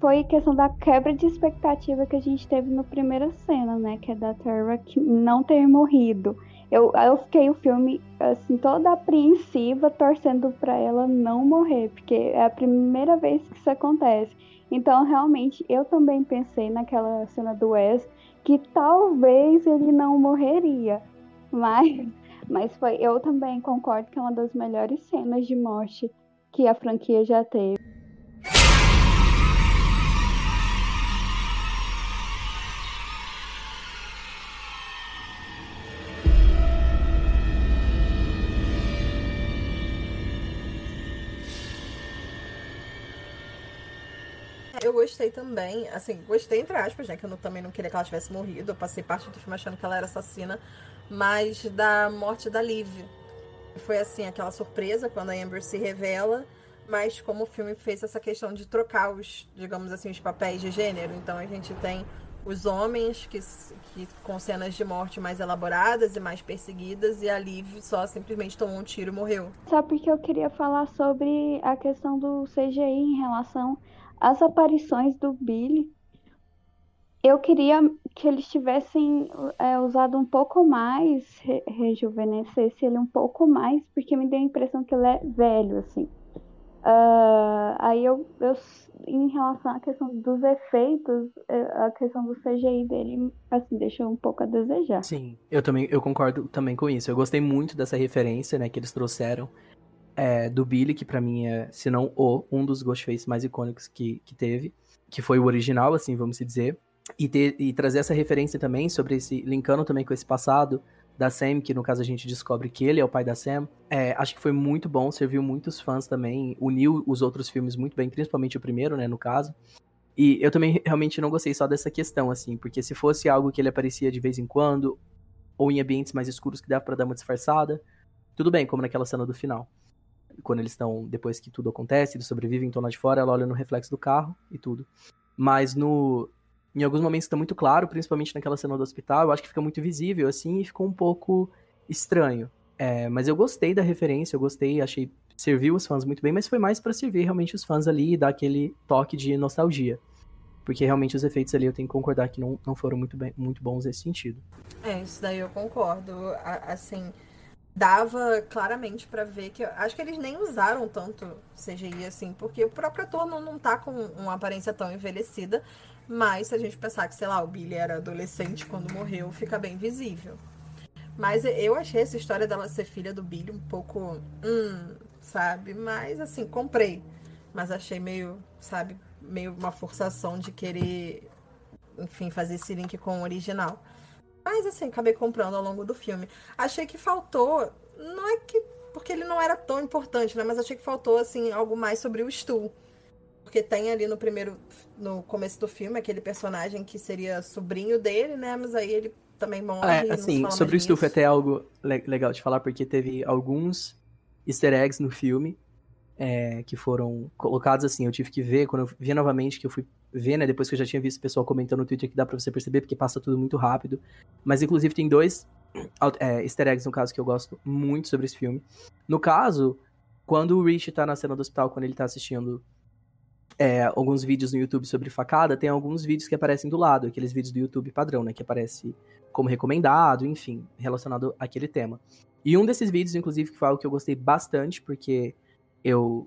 foi questão da quebra de expectativa que a gente teve na primeira cena, né? Que é da Terra não ter morrido. Eu, eu fiquei o filme, assim, toda apreensiva, torcendo para ela não morrer, porque é a primeira vez que isso acontece. Então, realmente, eu também pensei naquela cena do Wes que talvez ele não morreria. Mas, mas foi, eu também concordo que é uma das melhores cenas de morte que a franquia já teve. Gostei também, assim, gostei entre aspas, né? Que eu não, também não queria que ela tivesse morrido. Eu passei parte do filme achando que ela era assassina, mas da morte da Liv. Foi assim, aquela surpresa quando a Amber se revela, mas como o filme fez essa questão de trocar os, digamos assim, os papéis de gênero. Então a gente tem os homens que, que com cenas de morte mais elaboradas e mais perseguidas, e a Liv só simplesmente tomou um tiro e morreu. Só porque eu queria falar sobre a questão do CGI em relação às aparições do Billy. Eu queria que eles tivessem é, usado um pouco mais, re rejuvenescesse ele um pouco mais, porque me deu a impressão que ele é velho, assim. Uh, aí eu, eu, em relação à questão dos efeitos, é, a questão do CGI dele, assim, deixou um pouco a desejar. Sim, eu também, eu concordo também com isso. Eu gostei muito dessa referência, né, que eles trouxeram é, do Billy, que para mim é, se não o, um dos Ghostface mais icônicos que, que teve, que foi o original, assim, vamos dizer. E, ter, e trazer essa referência também sobre esse, linkando também com esse passado, da Sam, que no caso a gente descobre que ele é o pai da Sam. É, acho que foi muito bom, serviu muitos fãs também, uniu os outros filmes muito bem, principalmente o primeiro, né, no caso. E eu também realmente não gostei só dessa questão, assim, porque se fosse algo que ele aparecia de vez em quando, ou em ambientes mais escuros que dava para dar uma disfarçada, tudo bem, como naquela cena do final. Quando eles estão, depois que tudo acontece, eles sobrevivem, estão lá de fora, ela olha no reflexo do carro e tudo. Mas no, em alguns momentos está muito claro, principalmente naquela cena do hospital, eu acho que fica muito visível, assim, e ficou um pouco estranho. É, mas eu gostei da referência, eu gostei, achei serviu os fãs muito bem, mas foi mais para servir realmente os fãs ali e dar aquele toque de nostalgia. Porque realmente os efeitos ali eu tenho que concordar que não, não foram muito, bem, muito bons nesse sentido. É, isso daí eu concordo. Assim, dava claramente para ver que. Acho que eles nem usaram tanto CGI assim, porque o próprio ator não, não tá com uma aparência tão envelhecida. Mas se a gente pensar que, sei lá, o Billy era adolescente quando morreu, fica bem visível. Mas eu achei essa história dela ser filha do Billy um pouco. Hum, sabe? Mas assim, comprei. Mas achei meio, sabe, meio uma forçação de querer, enfim, fazer esse link com o original. Mas assim, acabei comprando ao longo do filme. Achei que faltou. Não é que. Porque ele não era tão importante, né? Mas achei que faltou, assim, algo mais sobre o Stu. Porque tem ali no primeiro, no começo do filme, aquele personagem que seria sobrinho dele, né? Mas aí ele também morre. É, assim, sobre o Stu foi até algo legal de falar, porque teve alguns easter eggs no filme é, que foram colocados assim. Eu tive que ver, quando eu vi novamente, que eu fui ver, né? Depois que eu já tinha visto o pessoal comentando no Twitter, que dá pra você perceber, porque passa tudo muito rápido. Mas, inclusive, tem dois é, easter eggs, no caso, que eu gosto muito sobre esse filme. No caso, quando o Rich tá na cena do hospital, quando ele tá assistindo é, alguns vídeos no YouTube sobre facada, tem alguns vídeos que aparecem do lado, aqueles vídeos do YouTube padrão, né? Que aparece como recomendado, enfim, relacionado àquele tema. E um desses vídeos, inclusive, que foi algo que eu gostei bastante, porque eu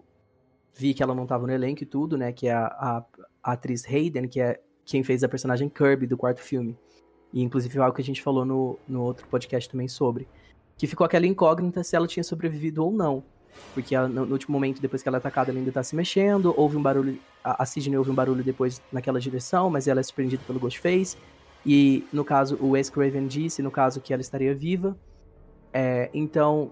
vi que ela não estava no elenco e tudo, né? Que é a, a, a, atriz Hayden, que é quem fez a personagem Kirby do quarto filme. E inclusive algo que a gente falou no, no outro podcast também sobre. Que ficou aquela incógnita se ela tinha sobrevivido ou não. Porque ela, no, no, último momento, depois que ela é atacada, ela ainda tá se mexendo. Houve um barulho. A, a Sidney ouve um barulho depois naquela direção, mas ela é surpreendida pelo Ghostface. E no caso, o Wes Craven disse, no caso, que ela estaria viva. É, então.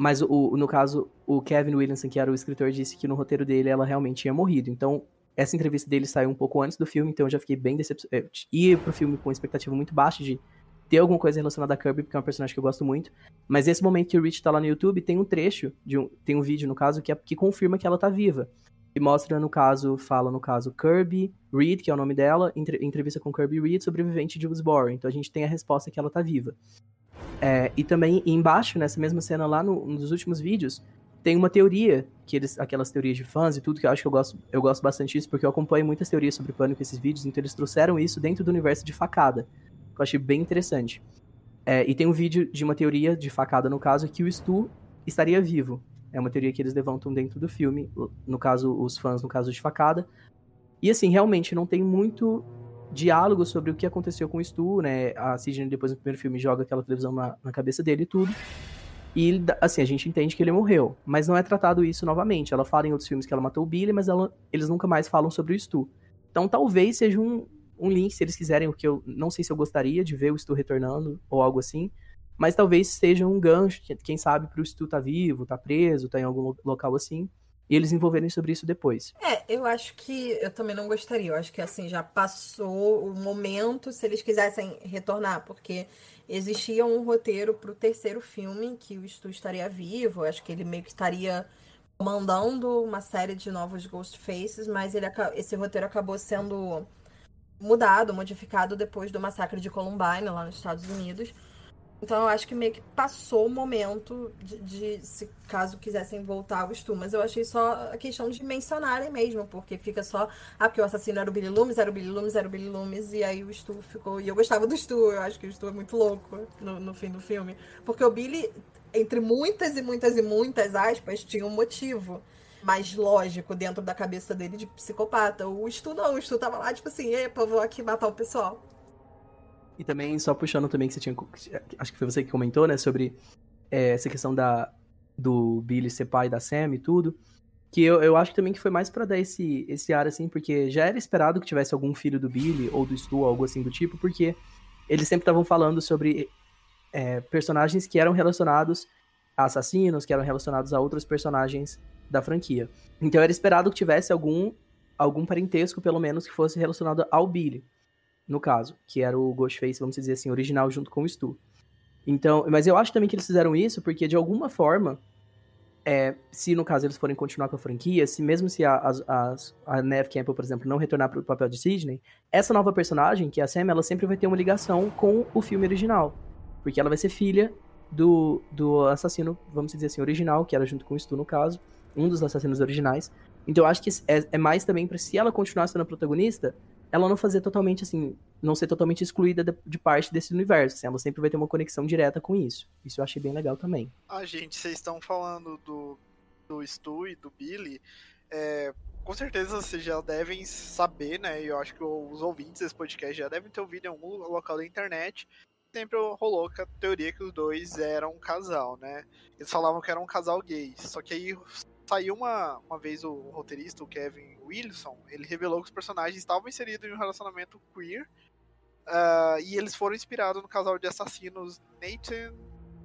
Mas o, no caso, o Kevin Williamson, que era o escritor, disse que no roteiro dele ela realmente tinha morrido. Então, essa entrevista dele saiu um pouco antes do filme, então eu já fiquei bem decepcionado. É, ia pro filme com expectativa muito baixa de ter alguma coisa relacionada a Kirby, porque é um personagem que eu gosto muito. Mas nesse momento que o Rich tá lá no YouTube, tem um trecho, de um, tem um vídeo, no caso, que, é, que confirma que ela tá viva. E mostra, no caso, fala, no caso, Kirby Reed, que é o nome dela, entre, entrevista com Kirby Reed, sobrevivente de Woodsboro. Então a gente tem a resposta que ela tá viva. É, e também embaixo, nessa mesma cena lá, no, nos últimos vídeos, tem uma teoria, que eles, aquelas teorias de fãs e tudo, que eu acho que eu gosto, eu gosto bastante disso, porque eu acompanho muitas teorias sobre pânico esses vídeos, então eles trouxeram isso dentro do universo de facada eu achei bem interessante. É, e tem um vídeo de uma teoria de facada, no caso, que o Stu estaria vivo. É uma teoria que eles levantam dentro do filme, no caso, os fãs, no caso de facada. E assim, realmente não tem muito diálogo sobre o que aconteceu com o Stu, né? A Sidney, depois do primeiro filme, joga aquela televisão na, na cabeça dele e tudo. E, assim, a gente entende que ele morreu. Mas não é tratado isso novamente. Ela fala em outros filmes que ela matou o Billy, mas ela, eles nunca mais falam sobre o Stu. Então talvez seja um, um link, se eles quiserem, o que eu não sei se eu gostaria de ver o Stu retornando ou algo assim. Mas talvez seja um gancho, quem sabe, pro Stu tá vivo, tá preso, tá em algum local assim. E eles envolverem sobre isso depois. É, eu acho que eu também não gostaria. Eu acho que assim já passou o momento se eles quisessem retornar, porque existia um roteiro para o terceiro filme que o Stu estaria vivo. Eu acho que ele meio que estaria comandando uma série de novos Ghost Faces, mas ele, esse roteiro acabou sendo mudado, modificado depois do massacre de Columbine lá nos Estados Unidos. Então eu acho que meio que passou o momento de, de, se caso quisessem voltar ao Stu. Mas eu achei só a questão de mencionarem mesmo, porque fica só. Ah, porque o assassino era o Billy Loomis, era o Billy Loomis, era o Billy Loomis, e aí o Stu ficou. E eu gostava do Stu, eu acho que o Stu é muito louco no, no fim do filme. Porque o Billy, entre muitas e muitas e muitas aspas, tinha um motivo mais lógico dentro da cabeça dele de psicopata. O Stu não, o Stu tava lá, tipo assim, epa, vou aqui matar o pessoal. E também, só puxando também que você tinha. Acho que foi você que comentou, né? Sobre é, essa questão da, do Billy ser pai da Sam e tudo. Que eu, eu acho também que foi mais para dar esse, esse ar, assim, porque já era esperado que tivesse algum filho do Billy ou do Stu, algo assim do tipo, porque eles sempre estavam falando sobre é, personagens que eram relacionados a assassinos, que eram relacionados a outros personagens da franquia. Então era esperado que tivesse algum, algum parentesco, pelo menos, que fosse relacionado ao Billy no caso, que era o Ghostface, vamos dizer assim, original junto com o Stu. Então, mas eu acho também que eles fizeram isso porque de alguma forma, é, se no caso eles forem continuar com a franquia, se mesmo se a, a, a Neve Campbell, por exemplo, não retornar para o papel de Sidney, essa nova personagem, que é a Sam, ela sempre vai ter uma ligação com o filme original, porque ela vai ser filha do, do assassino, vamos dizer assim, original, que era junto com o Stu no caso, um dos assassinos originais. Então eu acho que é, é mais também para se ela continuar sendo a protagonista, ela não fazer totalmente assim, não ser totalmente excluída de, parte desse universo. Assim, ela sempre vai ter uma conexão direta com isso. Isso eu achei bem legal também. Ah, gente, vocês estão falando do, do Stu e do Billy. É, com certeza vocês já devem saber, né? Eu acho que os ouvintes desse podcast já devem ter ouvido em algum local da internet. Sempre rolou a teoria que os dois eram um casal, né? Eles falavam que era um casal gay. Só que aí saiu uma, uma vez o roteirista, o Kevin Wilson, ele revelou que os personagens estavam inseridos em um relacionamento queer uh, e eles foram inspirados no casal de assassinos Nathan,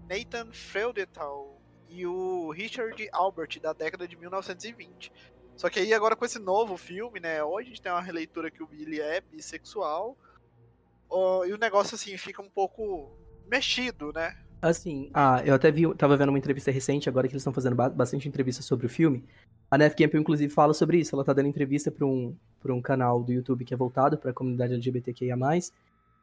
Nathan Freudenthal e o Richard Albert, da década de 1920. Só que aí agora com esse novo filme, né, hoje a gente tem uma releitura que o Billy é bissexual, e o negócio assim fica um pouco mexido, né? Assim, ah, eu até vi, tava vendo uma entrevista recente, agora que eles estão fazendo bastante entrevista sobre o filme. A Neve Campbell, inclusive, fala sobre isso. Ela tá dando entrevista para um, pra um canal do YouTube que é voltado para a comunidade LGBTQIA+.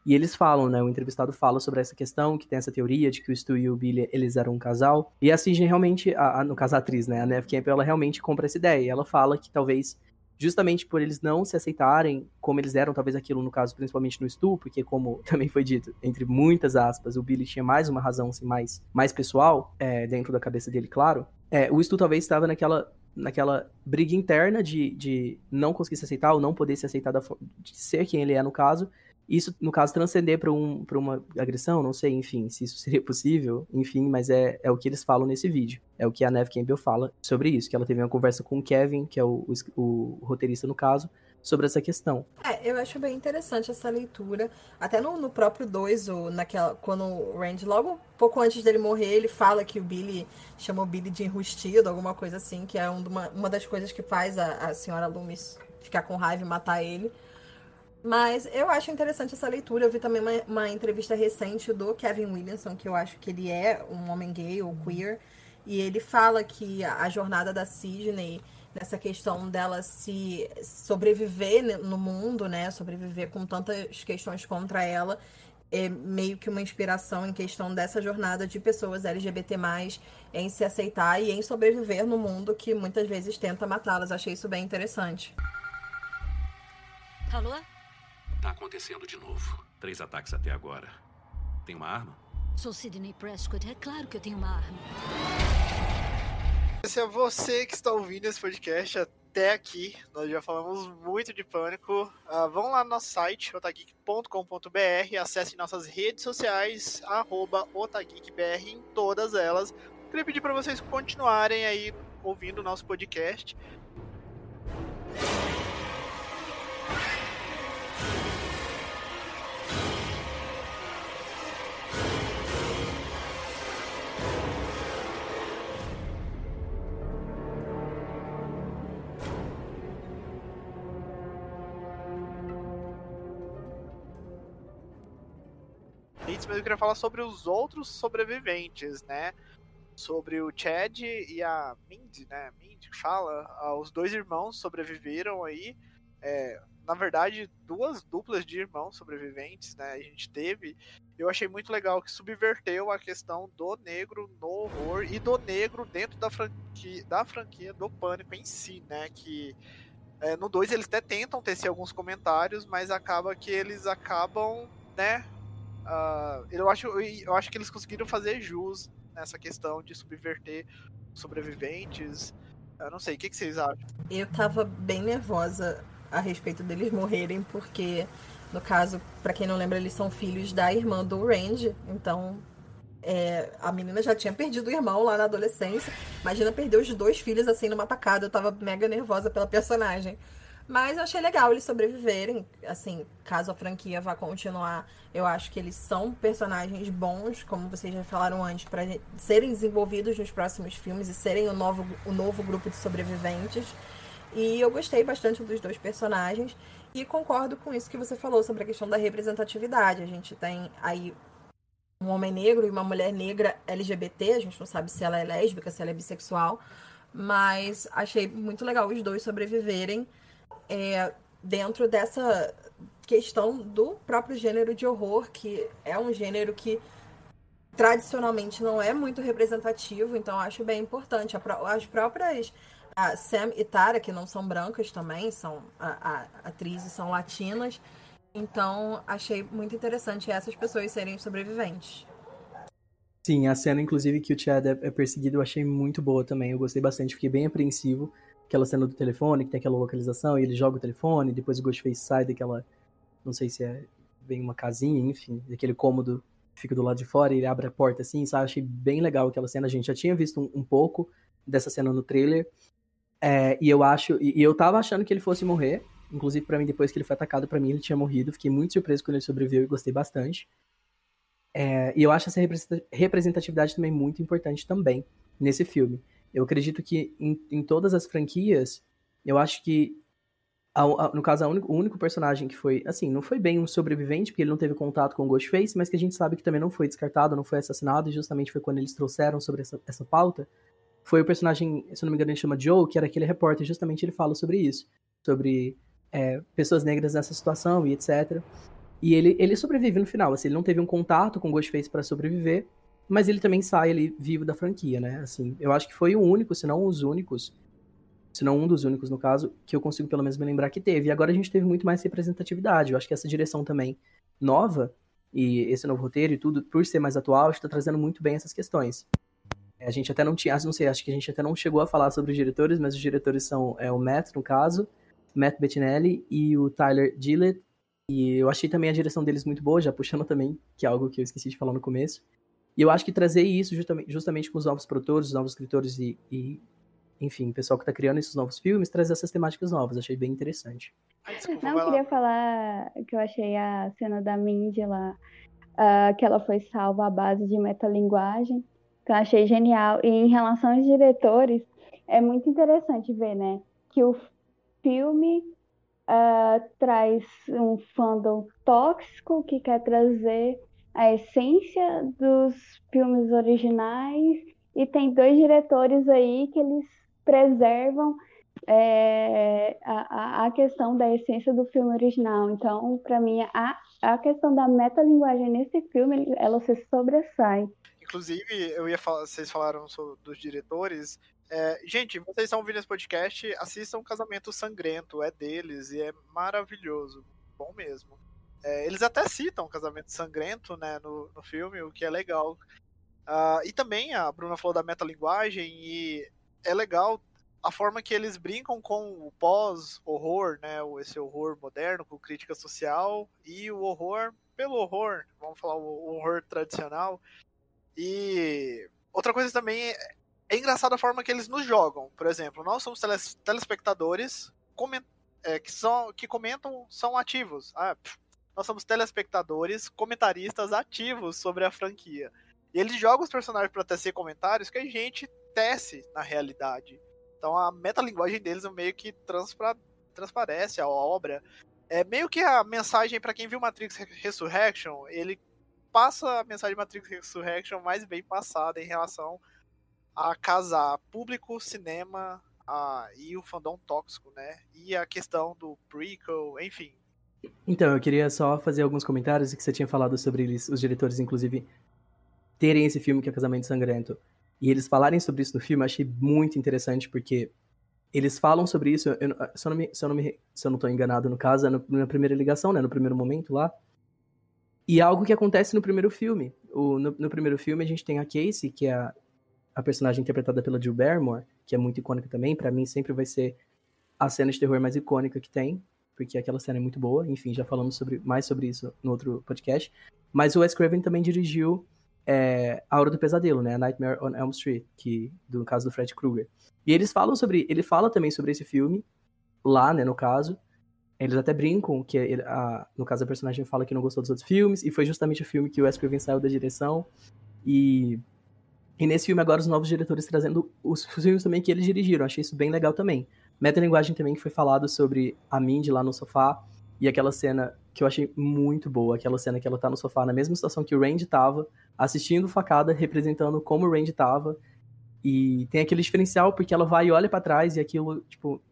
E eles falam, né? O entrevistado fala sobre essa questão, que tem essa teoria de que o Stu e o Billy, eles eram um casal. E a Sidney realmente, a, a, no caso a atriz, né? A Neve Campbell, ela realmente compra essa ideia. E ela fala que talvez justamente por eles não se aceitarem como eles eram, talvez aquilo no caso, principalmente no Stu, porque como também foi dito, entre muitas aspas, o Billy tinha mais uma razão assim, mais, mais pessoal, é, dentro da cabeça dele, claro. É, o Stu talvez estava naquela naquela briga interna de, de não conseguir se aceitar ou não poder se aceitar da, de ser quem ele é no caso, isso, no caso, transcender para um, uma agressão, não sei, enfim, se isso seria possível, enfim, mas é, é o que eles falam nesse vídeo. É o que a Neve Campbell fala sobre isso, que ela teve uma conversa com o Kevin, que é o, o, o roteirista no caso, sobre essa questão. É, eu acho bem interessante essa leitura. Até no, no próprio 2, naquela, quando o Randy, logo pouco antes dele morrer, ele fala que o Billy chamou o Billy de enrustido, alguma coisa assim, que é uma, uma das coisas que faz a, a senhora Loomis ficar com raiva e matar ele. Mas eu acho interessante essa leitura. Eu vi também uma, uma, entrevista recente do Kevin Williamson, que eu acho que ele é um homem gay ou queer. E ele fala que a, jornada da Sidney, nessa questão dela se sobreviver no mundo, né? Sobreviver com tantas questões contra ela, é meio que uma inspiração em questão dessa jornada de pessoas LGBT, em se aceitar e em sobreviver no mundo que muitas vezes tenta matá-las. Achei isso bem interessante. Alô? Tá acontecendo de novo. Três ataques até agora. Tem uma arma? Sou Sidney Prescott. É claro que eu tenho uma arma. Se é você que está ouvindo esse podcast até aqui, nós já falamos muito de pânico. Uh, vão lá no nosso site, otageek.com.br, acesse nossas redes sociais, arroba otageekbr em todas elas. Queria pedir para vocês continuarem aí ouvindo o nosso podcast. Mas eu queria falar sobre os outros sobreviventes, né? Sobre o Chad e a Mindy, né? Mindy fala, ah, os dois irmãos sobreviveram aí. É, na verdade, duas duplas de irmãos sobreviventes, né? A gente teve. Eu achei muito legal que subverteu a questão do negro no horror e do negro dentro da franquia, da franquia do Pânico em si, né? Que é, no 2 eles até tentam tecer alguns comentários, mas acaba que eles acabam, né? Uh, eu, acho, eu acho que eles conseguiram fazer jus nessa questão de subverter sobreviventes. Eu não sei, o que, que vocês acham? Eu tava bem nervosa a respeito deles morrerem, porque, no caso, para quem não lembra, eles são filhos da irmã do Randy, então é, a menina já tinha perdido o irmão lá na adolescência. Imagina perder os dois filhos assim numa tacada. Eu tava mega nervosa pela personagem. Mas eu achei legal eles sobreviverem. Assim, caso a franquia vá continuar, eu acho que eles são personagens bons, como vocês já falaram antes, para serem desenvolvidos nos próximos filmes e serem o novo, o novo grupo de sobreviventes. E eu gostei bastante dos dois personagens. E concordo com isso que você falou sobre a questão da representatividade. A gente tem aí um homem negro e uma mulher negra LGBT. A gente não sabe se ela é lésbica, se ela é bissexual. Mas achei muito legal os dois sobreviverem é, dentro dessa questão do próprio gênero de horror, que é um gênero que tradicionalmente não é muito representativo, então acho bem importante. As próprias a Sam e Tara, que não são brancas também, são a, a, atrizes, são latinas. Então, achei muito interessante essas pessoas serem sobreviventes. Sim, a cena, inclusive, que o Chad é, é perseguido, eu achei muito boa também. Eu gostei bastante, fiquei bem apreensivo. Aquela cena do telefone, que tem aquela localização, e ele joga o telefone, depois o Ghostface sai daquela. Não sei se é bem uma casinha, enfim, daquele cômodo fica do lado de fora, e ele abre a porta assim, sabe? Achei bem legal aquela cena. A gente já tinha visto um, um pouco dessa cena no trailer, é, e eu acho. E, e, eu tava achando que ele fosse morrer. Inclusive, para mim, depois que ele foi atacado, para mim ele tinha morrido. Fiquei muito surpreso quando ele sobreviveu e gostei bastante. É, e eu acho essa representatividade também muito importante também nesse filme. Eu acredito que em, em todas as franquias, eu acho que a, a, no caso, o único personagem que foi, assim, não foi bem um sobrevivente, porque ele não teve contato com o Ghostface, mas que a gente sabe que também não foi descartado, não foi assassinado, e justamente foi quando eles trouxeram sobre essa, essa pauta, foi o personagem, se não me engano, ele chama Joe, que era aquele repórter, justamente ele fala sobre isso, sobre é, pessoas negras nessa situação e etc. E ele, ele sobrevive no final, assim, ele não teve um contato com o Ghostface para sobreviver, mas ele também sai ali vivo da franquia, né? Assim, eu acho que foi o único, se não os únicos, se não um dos únicos no caso, que eu consigo pelo menos me lembrar que teve. E agora a gente teve muito mais representatividade. Eu acho que essa direção também nova e esse novo roteiro e tudo, por ser mais atual, está trazendo muito bem essas questões. A gente até não tinha, não sei, acho que a gente até não chegou a falar sobre os diretores, mas os diretores são é, o Matt, no caso, Matt Bettinelli e o Tyler Gillett. E eu achei também a direção deles muito boa, já puxando também, que é algo que eu esqueci de falar no começo. E eu acho que trazer isso justamente, justamente com os novos produtores, os novos escritores e, e enfim, o pessoal que está criando esses novos filmes, trazer essas temáticas novas. Achei bem interessante. desculpa, não, queria falar que eu achei a cena da Mindy lá, uh, que ela foi salva à base de metalinguagem que eu achei genial. E em relação aos diretores, é muito interessante ver, né, que o filme uh, traz um fandom tóxico que quer trazer a essência dos filmes originais e tem dois diretores aí que eles preservam é, a, a questão da essência do filme original. Então, para mim, a, a questão da metalinguagem nesse filme, ela se sobressai. Inclusive, eu ia falar, vocês falaram sobre, dos diretores. É, gente, vocês estão ouvindo esse podcast, assistam Casamento Sangrento, é deles e é maravilhoso, bom mesmo. É, eles até citam Casamento Sangrento né, no, no filme, o que é legal. Uh, e também a Bruna falou da metalinguagem e é legal a forma que eles brincam com o pós-horror, né, esse horror moderno, com crítica social, e o horror pelo horror, vamos falar o horror tradicional, e outra coisa também é, é engraçada a forma que eles nos jogam. Por exemplo, nós somos teles, telespectadores coment, é, que, são, que comentam, são ativos. Ah, pff, nós somos telespectadores, comentaristas ativos sobre a franquia. E eles jogam os personagens para tecer comentários que a gente tece na realidade. Então a metalinguagem deles é meio que transpara, transparece a obra. É meio que a mensagem para quem viu Matrix Resurrection, ele passa a mensagem de Matrix Resurrection mais bem passada em relação a casar público, cinema a, e o fandom tóxico, né? E a questão do prequel, enfim. Então, eu queria só fazer alguns comentários que você tinha falado sobre eles, os diretores, inclusive, terem esse filme que é Casamento Sangrento. E eles falarem sobre isso no filme, eu achei muito interessante, porque eles falam sobre isso, eu, se, eu não me, se, eu não me, se eu não tô enganado no caso, é no, na primeira ligação, né, no primeiro momento lá. E é algo que acontece no primeiro filme. O, no, no, primeiro filme a gente tem a Casey, que é a, a personagem interpretada pela Jill Barrymore, que é muito icônica também, para mim sempre vai ser a cena de terror mais icônica que tem, porque aquela cena é muito boa, enfim, já falamos sobre, mais sobre isso no outro podcast. Mas o Wes Craven também dirigiu é, A Hora do Pesadelo, né? Nightmare on Elm Street, que do caso do Fred Krueger. E eles falam sobre, ele fala também sobre esse filme lá, né, no caso. Eles até brincam que ele, a, no caso a personagem fala que não gostou dos outros filmes e foi justamente o filme que o Wes Craven saiu da direção e e nesse filme agora os novos diretores trazendo os filmes também que eles dirigiram. Achei isso bem legal também. Metalinguagem também que foi falado sobre a Mindy lá no sofá e aquela cena que eu achei muito boa, aquela cena que ela tá no sofá na mesma situação que o Randy tava, assistindo facada, representando como o Randy tava. E tem aquele diferencial porque ela vai e olha para trás e aquilo, tipo,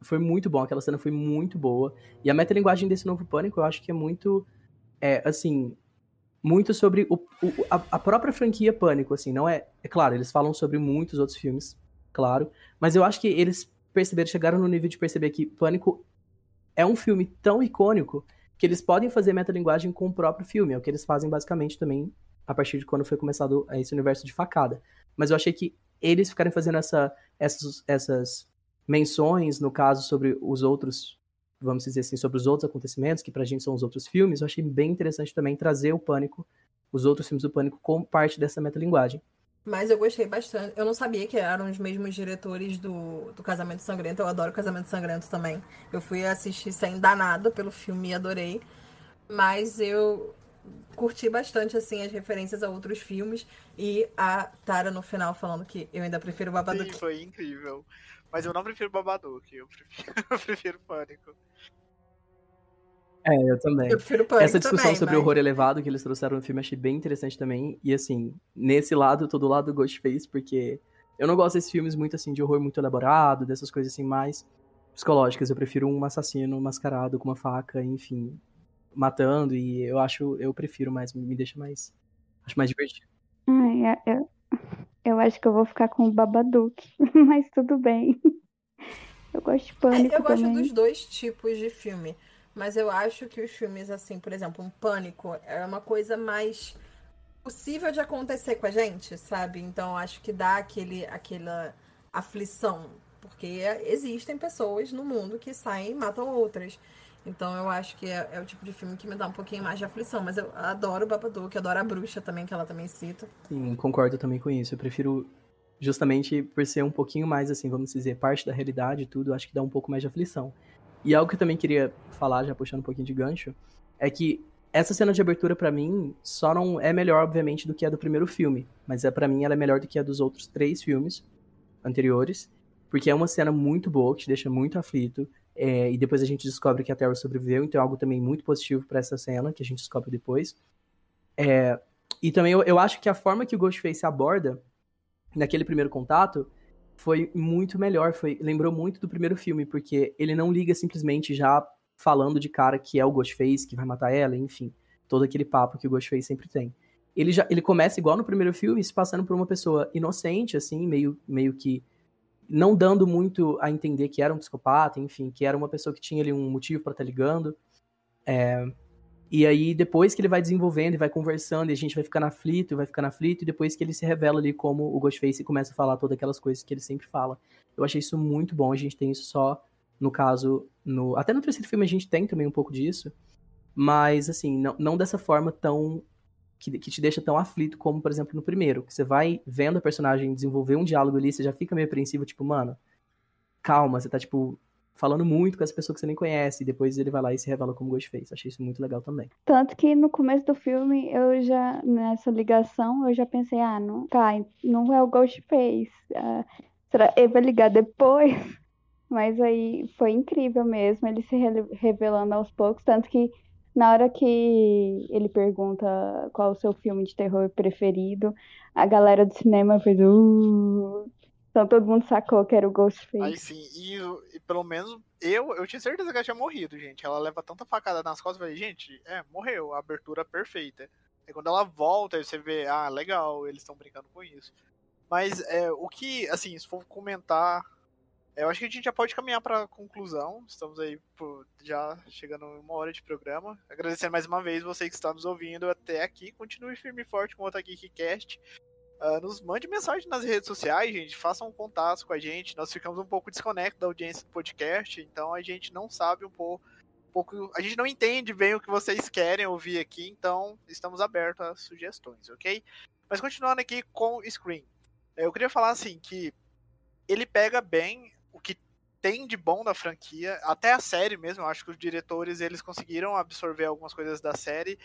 foi muito bom, aquela cena foi muito boa. E a metalinguagem desse novo Pânico eu acho que é muito, é, assim, muito sobre o, o, a, a, própria franquia Pânico, assim, não é... É claro, eles falam sobre muitos outros filmes, claro, mas eu acho que eles perceberam, chegaram no nível de perceber que Pânico é um filme tão icônico que eles podem fazer metalinguagem com o próprio filme, é o que eles fazem basicamente também a partir de quando foi começado esse universo de facada. Mas eu achei que eles ficarem fazendo essa, essas, essas menções, no caso, sobre os outros, vamos dizer assim, sobre os outros acontecimentos, que pra gente são os outros filmes, eu achei bem interessante também trazer o Pânico, os outros filmes do Pânico, como parte dessa metalinguagem. Mas eu gostei bastante. Eu não sabia que eram os mesmos diretores do, do Casamento Sangrento. Eu adoro Casamento Sangrento também. Eu fui assistir sem dar nada pelo filme e adorei. Mas eu curti bastante, assim, as referências a outros filmes. E a Tara no final falando que eu ainda prefiro Babadook. Sim, foi incrível. Mas eu não prefiro Babadook. Eu prefiro, eu prefiro Pânico. É, eu também. Eu prefiro Pânico Essa discussão também, sobre mas... horror elevado que eles trouxeram no filme, achei bem interessante também. E assim, nesse lado, eu tô do lado do Ghostface, porque eu não gosto desses filmes muito assim, de horror muito elaborado, dessas coisas assim mais psicológicas. Eu prefiro um assassino mascarado com uma faca, enfim, matando. E eu acho, eu prefiro mais, me deixa mais. Acho mais divertido. Ai, eu, eu acho que eu vou ficar com o Babadook, mas tudo bem. Eu gosto de Pânico É, eu gosto também. dos dois tipos de filme. Mas eu acho que os filmes, assim, por exemplo, um pânico é uma coisa mais possível de acontecer com a gente, sabe? Então acho que dá aquele, aquela aflição. Porque existem pessoas no mundo que saem e matam outras. Então eu acho que é, é o tipo de filme que me dá um pouquinho mais de aflição. Mas eu adoro o Babadook, adoro a bruxa também, que ela também cita. Sim, concordo também com isso. Eu prefiro, justamente por ser um pouquinho mais, assim, vamos dizer, parte da realidade e tudo, acho que dá um pouco mais de aflição. E algo que eu também queria falar, já puxando um pouquinho de gancho, é que essa cena de abertura, para mim, só não é melhor, obviamente, do que a do primeiro filme. Mas é para mim ela é melhor do que a dos outros três filmes anteriores. Porque é uma cena muito boa, que te deixa muito aflito. É, e depois a gente descobre que a Terra sobreviveu, então é algo também muito positivo para essa cena, que a gente descobre depois. É, e também eu, eu acho que a forma que o Ghostface aborda, naquele primeiro contato, foi muito melhor, foi lembrou muito do primeiro filme, porque ele não liga simplesmente já falando de cara que é o Ghostface, que vai matar ela, enfim, todo aquele papo que o Ghostface sempre tem. Ele já ele começa igual no primeiro filme, se passando por uma pessoa inocente assim, meio meio que não dando muito a entender que era um psicopata, enfim, que era uma pessoa que tinha ali um motivo para estar tá ligando. É, e aí, depois que ele vai desenvolvendo e vai conversando, e a gente vai ficando aflito, e vai ficando aflito, e depois que ele se revela ali como o Ghostface começa a falar todas aquelas coisas que ele sempre fala. Eu achei isso muito bom, a gente tem isso só, no caso, no até no terceiro filme a gente tem também um pouco disso, mas, assim, não, não dessa forma tão... Que, que te deixa tão aflito como, por exemplo, no primeiro, que você vai vendo a personagem desenvolver um diálogo ali, você já fica meio apreensivo, tipo, mano, calma, você tá, tipo, falando muito com essa pessoa que você nem conhece, e depois ele vai lá e se revela como Ghostface. Achei isso muito legal também. Tanto que no começo do filme, eu já, nessa ligação, eu já pensei, ah, não, tá, não é o Ghostface. Ah, será ele vai ligar depois? Mas aí foi incrível mesmo, ele se re- revelando aos poucos, tanto que Na hora que ele pergunta qual o seu filme de terror preferido, a galera do cinema fez uh, então todo mundo sacou que era o Ghostface. Aí sim, e, e, pelo menos eu, eu tinha certeza que ela tinha morrido, gente. Ela leva tanta facada nas costas, eu falei, gente, é, morreu, a abertura perfeita. E quando ela volta, você vê, ah, legal, eles estão brincando com isso. Mas é, o que, assim, se for comentar eu acho que a gente já pode caminhar para conclusão. Estamos aí por, já chegando uma hora de programa. Agradecendo mais uma vez você que está nos ouvindo até aqui. Continue firme e forte com o Otageekcast. Uh, nos mande mensagem nas redes sociais, gente. Façam um contato com a gente. Nós ficamos um pouco desconectados da audiência do podcast, então a gente não sabe um pouco, um pouco. A gente não entende bem o que vocês querem ouvir aqui, então estamos abertos a sugestões, ok? Mas continuando aqui com o Screen. Eu queria falar assim que ele pega bem o que tem de bom da franquia, até a série mesmo, eu acho que os diretores eles conseguiram absorver algumas coisas da série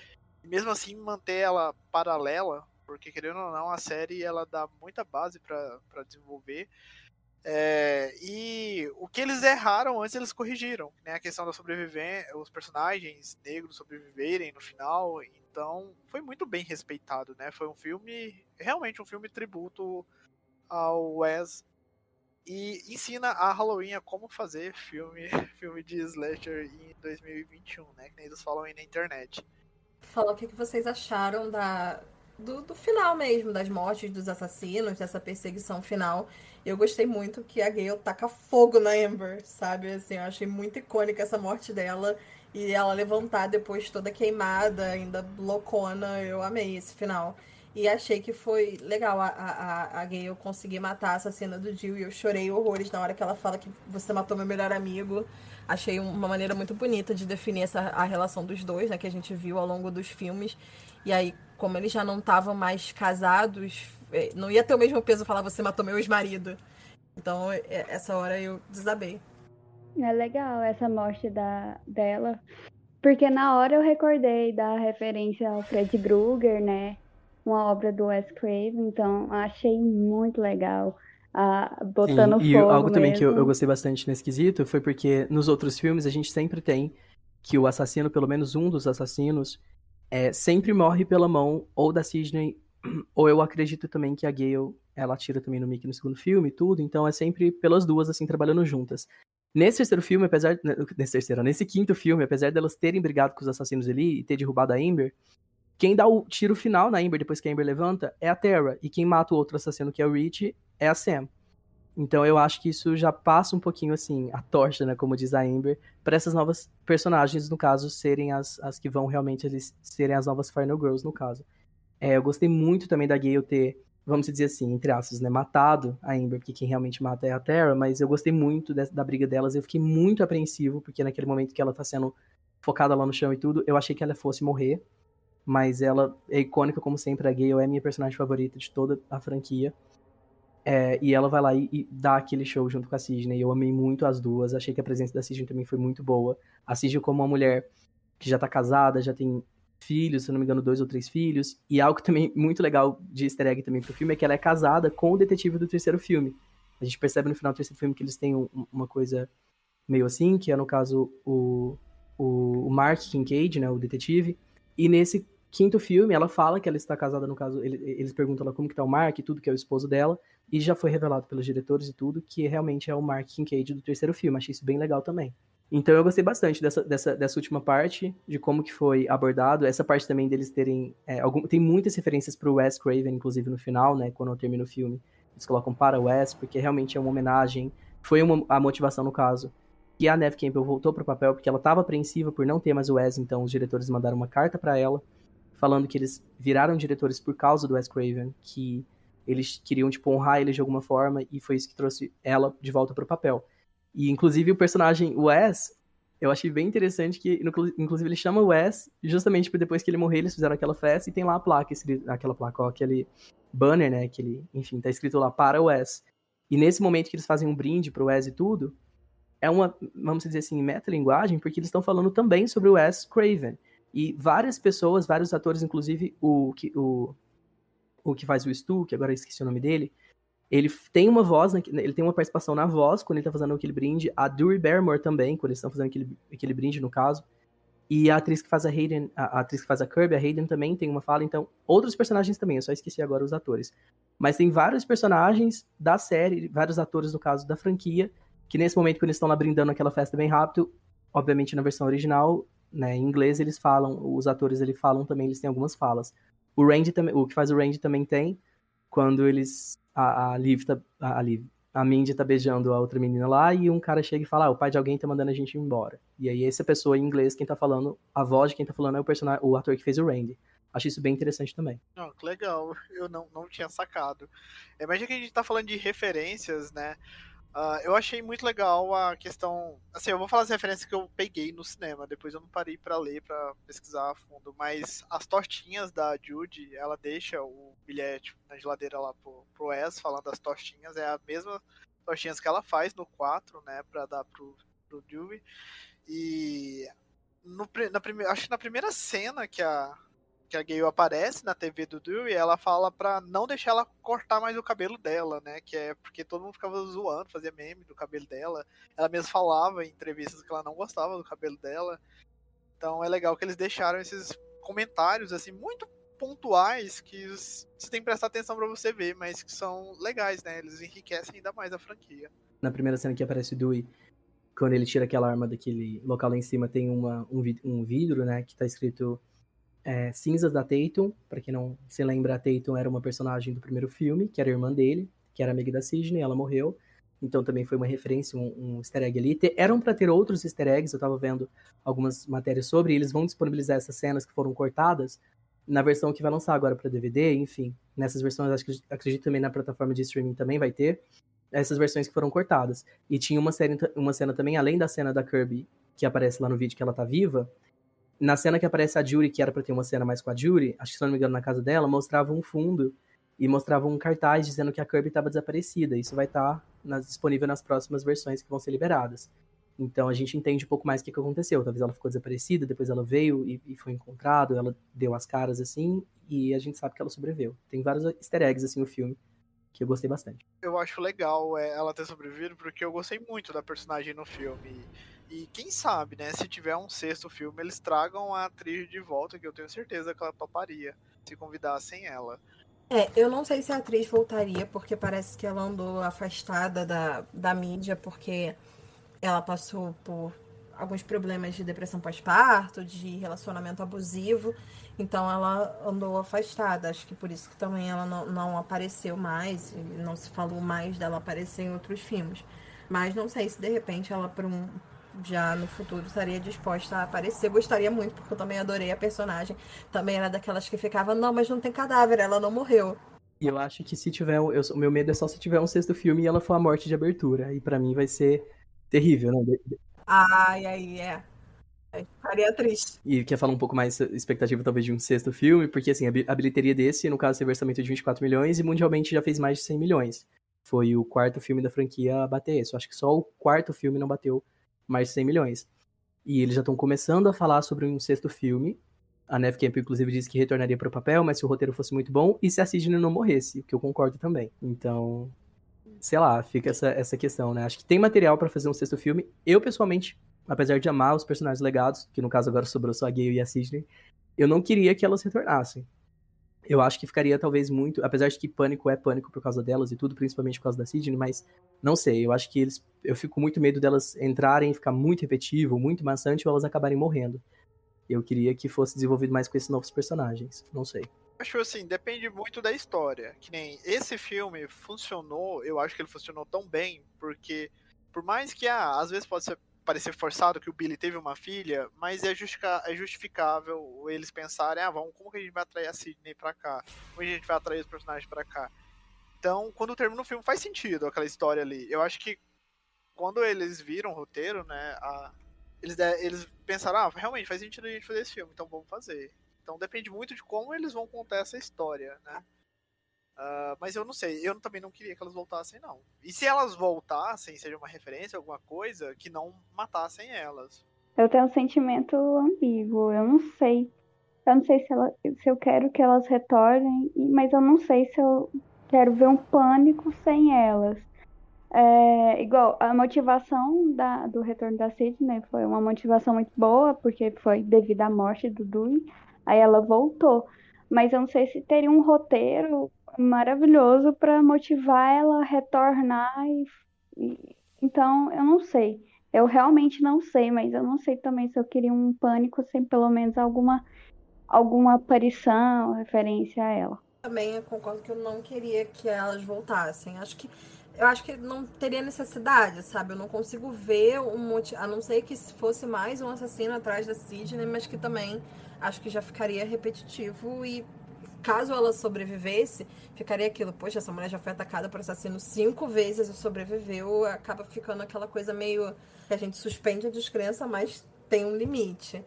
e mesmo assim manter ela paralela, porque querendo ou não, a série ela dá muita base para desenvolver. É, e o que eles erraram antes eles corrigiram, né? A questão da sobrevivência, os personagens negros sobreviverem no final, então foi muito bem respeitado, né? Foi um filme, realmente um filme tributo ao Wes e ensina a Halloween a como fazer filme, filme de slasher em 2021, né? Que eles falam aí na internet. Fala o que vocês acharam da, do, do, final mesmo, das mortes dos assassinos, dessa perseguição final. Eu gostei muito que a Gale taca fogo na Amber, sabe? Assim, eu achei muito icônica essa morte dela. E ela levantar depois toda queimada, ainda loucona. Eu amei esse final. E achei que foi legal a, a, a Gale conseguir matar a assassina do Jill. E eu chorei horrores na hora que ela fala que você matou meu melhor amigo. Achei uma maneira muito bonita de definir essa, a relação dos dois, né? Que a gente viu ao longo dos filmes. E aí, como eles já não estavam mais casados, é, não ia ter o mesmo peso falar você matou meu ex-marido. Então, é, essa hora eu desabei. É legal essa morte da, dela. Porque na hora eu recordei da referência ao Fred Krueger, né? uma obra do Wes Craven, então achei muito legal. Uh, botando Sim, e fogo algo também mesmo. que eu, eu, gostei bastante nesse quesito foi porque nos outros filmes a gente sempre tem que o assassino, pelo menos um dos assassinos, é, sempre morre pela mão ou da Sidney, ou eu acredito também que a Gale, ela atira também no Mickey no segundo filme e tudo, então é sempre pelas duas, assim, trabalhando juntas. Nesse terceiro filme, apesar. Nesse terceiro, nesse quinto filme, apesar delas terem brigado com os assassinos ali e ter derrubado a Amber, quem dá o tiro final na Amber depois que a Amber levanta é a Terra. E quem mata o outro assassino, que é o Rich, é a Sam. Então eu acho que isso já passa um pouquinho assim, a torcha, né, como diz a Amber, para essas novas personagens, no caso, serem as, as que vão realmente eles, serem as novas Final Girls, no caso. É, eu gostei muito também da Gale ter, vamos dizer assim, entre aspas, né, matado a Amber, porque quem realmente mata é a Terra, mas eu gostei muito de, da briga delas, eu fiquei muito apreensivo, porque naquele momento que ela tá sendo focada lá no chão e tudo, eu achei que ela fosse morrer, mas ela é icônica como sempre, a Gale é minha personagem favorita de toda a franquia. É, e ela vai lá e, e, dá aquele show junto com a Sidney. Eu amei muito as duas, achei que a presença da Sidney também foi muito boa. A Sidney como uma mulher que já tá casada, já tem filhos, se não me engano, dois ou três filhos. E algo também muito legal de easter egg também pro filme é que ela é casada com o detetive do terceiro filme. A gente percebe no final do terceiro filme que eles têm um, uma coisa meio assim, que é no caso o, o, o Mark Kincaid, né, o detetive. E nesse quinto filme, ela fala que ela está casada, no caso, eles perguntam ela como que tá o Mark e tudo, que é o esposo dela, e já foi revelado pelos diretores e tudo, que realmente é o Mark Kincaid do terceiro filme. Achei isso bem legal também. Então eu gostei bastante dessa, dessa, dessa última parte, de como que foi abordado. Essa parte também deles terem. É, algum, tem muitas referências pro Wes Craven, inclusive no final, né? Quando termina o filme. Eles colocam para o Wes, porque realmente é uma homenagem. Foi uma, a motivação, no caso, que a Neve Campbell voltou pro papel, porque ela estava apreensiva por não ter mais o Wes, então os diretores mandaram uma carta para ela falando que eles viraram diretores por causa do Wes Craven, que eles queriam, tipo, honrar ele de alguma forma, e foi isso que trouxe ela de volta pro papel. E, inclusive, o personagem Wes, eu achei bem interessante que, inclusive, ele chama Wes, justamente tipo, depois que ele morreu, eles fizeram aquela festa, e tem lá a placa, aquela placa, ó, aquele banner, né, aquele, enfim, tá escrito lá, para Wes. E nesse momento que eles fazem um brinde pro Wes e tudo, é uma, vamos dizer assim, metalinguagem, porque eles estão falando também sobre o Wes Craven. E várias pessoas, vários atores, inclusive o que, o, o que faz o Stu, que agora eu esqueci o nome dele, ele tem uma voz, ele tem uma participação na voz quando ele tá fazendo aquele brinde. A Dewey Barrymore também, quando eles estão fazendo aquele, aquele brinde, no caso. E a atriz que faz a Hayden, a, a atriz que faz a Kirby, a Hayden também tem uma fala, então outros personagens também, eu só esqueci agora os atores. Mas tem vários personagens da série, vários atores no caso da franquia, que nesse momento quando eles estão lá brindando aquela festa bem rápido, obviamente na versão original, né, em inglês eles falam, os atores eles falam também, eles têm algumas falas. O Randy também, o que faz o Randy também tem, quando eles a, a Liv tá, a, a Liv, a Mindy tá beijando a outra menina lá e um cara chega e fala, ah, o pai de alguém tá mandando a gente embora. E aí essa pessoa em inglês, quem tá falando, a voz de quem tá falando é o personagem, o ator que fez o Randy. Acho isso bem interessante também. Legal, eu não, não tinha sacado. Imagina que a gente tá falando de referências, né? Uh, eu achei muito legal a questão. Assim, eu vou falar as referências que eu peguei no cinema, depois eu não parei para ler, para pesquisar a fundo. Mas as tortinhas da Judy, ela deixa o bilhete na geladeira lá pro, pro Wes, falando das tortinhas, é a mesma tortinhas que ela faz no 4, né, pra dar pro, pro Dewey. E no, na acho que na primeira cena que a, que a Gale aparece na TV do Dewey, ela fala pra não deixar ela cortar mais o cabelo dela, né? Que é porque todo mundo ficava zoando, fazia meme do cabelo dela. Ela mesma falava em entrevistas que ela não gostava do cabelo dela. Então é legal que eles deixaram esses comentários, assim, muito pontuais que você tem que prestar atenção para você ver, mas que são legais, né? Eles enriquecem ainda mais a franquia. Na primeira cena que aparece o Dewey, quando ele tira aquela arma daquele local lá em cima, tem uma, um, um vidro, né? Que tá escrito é, Cinzas da Tatum, para quem não se lembra, a Tatum era uma personagem do primeiro filme, que era irmã dele, que era amiga da Sidney, ela morreu. Então também foi uma referência, um, um easter egg ali. eram para ter outros easter eggs, eu tava vendo algumas matérias sobre, e eles vão disponibilizar essas cenas que foram cortadas na versão que vai lançar agora para DVD, enfim. Nessas versões, acho que acredito também na plataforma de streaming também vai ter essas versões que foram cortadas. E tinha uma, série, uma cena também, além da cena da Kirby, que aparece lá no vídeo que ela tá viva, na cena que aparece a Judy, que era pra ter uma cena mais com a Judy, acho que se não me engano na casa dela, mostrava um fundo e mostrava um cartaz dizendo que a Kirby estava desaparecida. Isso vai estar tá disponível nas próximas versões que vão ser liberadas. Então a gente entende um pouco mais o que, que aconteceu. Talvez ela ficou desaparecida, depois ela veio e, e foi encontrada, ela deu as caras assim, e a gente sabe que ela sobreviveu. Tem vários easter eggs assim no filme que eu gostei bastante. Eu acho legal é, ela ter sobrevivido, porque eu gostei muito da personagem no filme. Quem sabe, né, se tiver um sexto filme, eles tragam a atriz de volta, que eu tenho certeza que ela toparia, se convidassem ela. É, eu não sei se a atriz voltaria, porque parece que ela andou afastada da, da mídia, porque ela passou por alguns problemas de depressão pós-parto, de relacionamento abusivo, então ela andou afastada. Acho que por isso que também ela não, não apareceu mais, não se falou mais dela aparecer em outros filmes. Mas não sei se de repente ela, por um, já no futuro estaria disposta a aparecer. Gostaria muito, porque eu também adorei a personagem. Também era daquelas que ficava, não, mas não tem cadáver, ela não morreu. E eu acho que se tiver. Eu, o meu medo é só se tiver um sexto filme e ela for a morte de abertura. E para mim vai ser terrível, né? Ai, aí, é. Ficaria triste. E quer falar um pouco mais expectativa, talvez, de um sexto filme, porque assim, a bilheteria desse, no caso, teve orçamento de 24 milhões e mundialmente já fez mais de 100 milhões. Foi o quarto filme da franquia a bater isso. Acho que só o quarto filme não bateu mais de 100 milhões. E eles já estão começando a falar sobre um sexto filme. A Neve Camp, inclusive, disse que retornaria para o papel, mas se o roteiro fosse muito bom e se a Sidney não morresse, o que eu concordo também. Então, sei lá, fica essa, essa questão, né? Acho que tem material para fazer um sexto filme. Eu, pessoalmente, apesar de amar os personagens legados, que no caso agora sobrou só a Gale e a Sidney, eu não queria que elas retornassem eu acho que ficaria talvez muito, apesar de que pânico é pânico por causa delas e tudo, principalmente por causa da Sidney, mas não sei, eu acho que eles, eu fico muito medo delas entrarem, ficar muito repetitivo, muito maçante ou elas acabarem morrendo. Eu queria que fosse desenvolvido mais com esses novos personagens, não sei. Acho assim, depende muito da história. Que nem esse filme funcionou, eu acho que ele funcionou tão bem, porque por mais que ah, às vezes pode ser parecer forçado que o Billy teve uma filha, mas é, é justificável eles pensarem, ah, vamos, como que a gente vai atrair a Sidney pra cá? Como a gente vai atrair os personagens pra cá? Então, quando termina o filme, faz sentido aquela história ali. Eu acho que quando eles viram o roteiro, né, a, eles, eles pensaram, ah, realmente faz sentido a gente fazer esse filme, então vamos fazer. Então depende muito de como eles vão contar essa história, né? Uh, mas eu não sei, eu também não queria que elas voltassem, não. E se elas voltassem, seja uma referência, alguma coisa, que não matassem elas. Eu tenho um sentimento ambíguo, eu não sei. Eu não sei se, ela, se eu quero que elas retornem, mas eu não sei se eu quero ver um pânico sem elas. É, igual, a motivação da, do retorno da Sidney foi uma motivação muito boa, porque foi devido à morte do Dewey, aí ela voltou. Mas eu não sei se teria um roteiro maravilhoso para motivar ela a retornar. E, e, então, eu não sei. Eu realmente não sei, mas eu não sei também se eu queria um pânico sem pelo menos alguma, alguma aparição, referência a ela. Também eu concordo que eu não queria que elas voltassem. Acho que eu acho que não teria necessidade, sabe? Eu não consigo ver um monte, a não ser que fosse mais um assassino atrás da Sidney, mas que também acho que já ficaria repetitivo e caso ela sobrevivesse, ficaria aquilo, poxa, essa mulher já foi atacada por assassino cinco vezes e sobreviveu, acaba ficando aquela coisa meio que a gente suspende a descrença, mas tem um limite.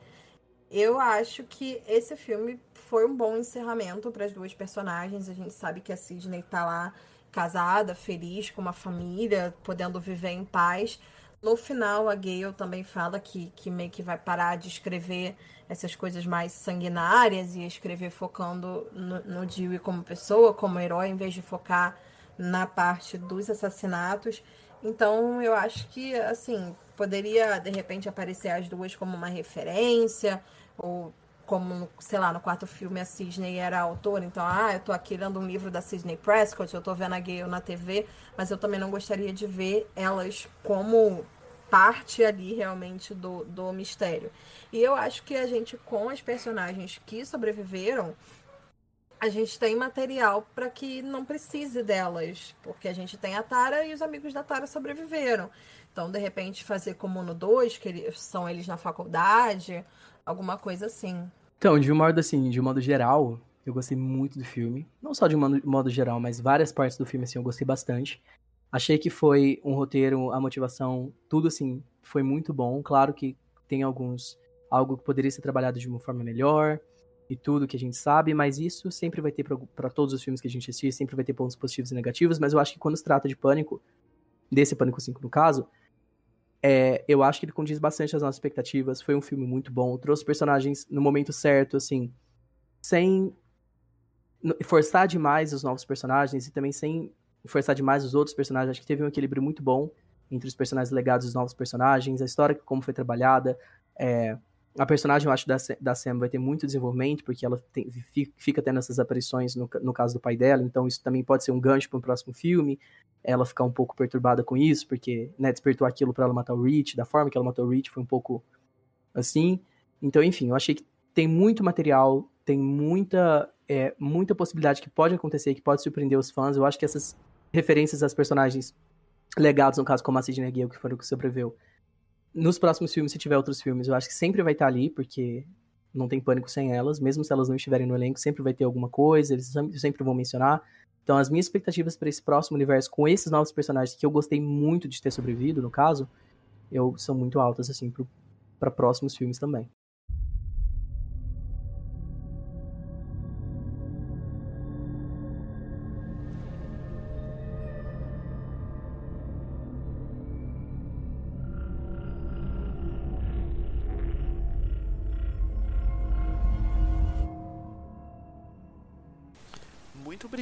Eu acho que esse filme foi um bom encerramento para as duas personagens. A gente sabe que a Sidney tá lá casada, feliz, com uma família, podendo viver em paz. No final, a Gale também fala que, que meio que vai parar de escrever essas coisas mais sanguinárias e escrever focando no, no Dewey como pessoa, como herói, em vez de focar na parte dos assassinatos. Então, eu acho que, assim, poderia, de repente, aparecer as duas como uma referência, ou como, sei lá, no quarto filme a Sidney era a autora, então, ah, eu tô aqui lendo um livro da Sidney Prescott, eu tô vendo a Gale na TV, mas eu também não gostaria de ver elas como parte ali realmente do, do mistério. E eu acho que a gente, com as personagens que sobreviveram, a gente tem material para que não precise delas, porque a gente tem a Tara e os amigos da Tara sobreviveram. Então, de repente, fazer como no 2, que eles, são eles na faculdade, alguma coisa assim. Então, de um modo assim, de um modo geral, eu gostei muito do filme. Não só de um modo, modo geral, mas várias partes do filme assim eu gostei bastante. Achei que foi um roteiro, a motivação, tudo assim, foi muito bom. Claro que tem alguns algo que poderia ser trabalhado de uma forma melhor e tudo que a gente sabe, mas isso sempre vai ter para todos os filmes que a gente assiste, sempre vai ter pontos positivos e negativos, mas eu acho que quando se trata de Pânico, desse Pânico 5 no caso, é, eu acho que ele condiz bastante as nossas expectativas. Foi um filme muito bom. Trouxe personagens no momento certo, assim, sem forçar demais os novos personagens e também sem forçar demais os outros personagens. Acho que teve um equilíbrio muito bom entre os personagens legados e os novos personagens, a história, como foi trabalhada. É, a personagem, eu acho, da, da Sam vai ter muito desenvolvimento, porque ela tem, fica tendo essas aparições no, no caso do pai dela, então isso também pode ser um gancho para um próximo filme ela ficar um pouco perturbada com isso, porque né, despertou aquilo para ela matar o Rich, da forma que ela matou o Rich, foi um pouco assim. Então, enfim, eu achei que tem muito material, tem muita, é, muita possibilidade que pode acontecer, que pode surpreender os fãs. Eu acho que essas referências às personagens legados, no caso como a Sidney Gale, que foram o que sobreviveu, nos próximos filmes, se tiver outros filmes, eu acho que sempre vai estar ali, porque não tem pânico sem elas, mesmo se elas não estiverem no elenco, sempre vai ter alguma coisa, eles sempre vão mencionar. Então, as minhas expectativas para esse próximo universo, com esses novos personagens que eu gostei muito de ter sobrevivido, no caso, eu são muito altas, assim, para próximos filmes também.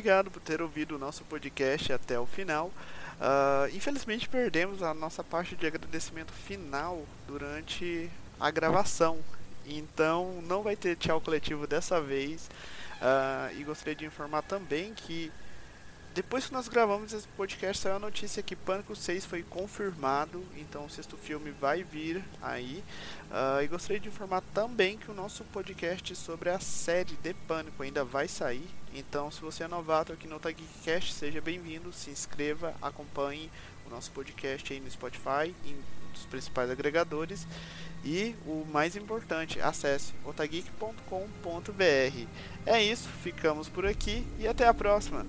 Obrigado por ter ouvido o nosso podcast até o final. Uh, infelizmente perdemos a nossa parte de agradecimento final durante a gravação. Então não vai ter tchau coletivo dessa vez. Uh, e gostaria de informar também que depois que nós gravamos esse podcast, saiu a notícia que Pânico 6 foi confirmado, então o sexto filme vai vir aí. Uh, e gostaria de informar também que o nosso podcast sobre a série de Pânico ainda vai sair. Então, se você é novato aqui no Tagcast, seja bem-vindo, se inscreva, acompanhe o nosso podcast aí no Spotify, em dos principais agregadores. E o mais importante, acesse otageek.com.br. É isso, ficamos por aqui e até a próxima!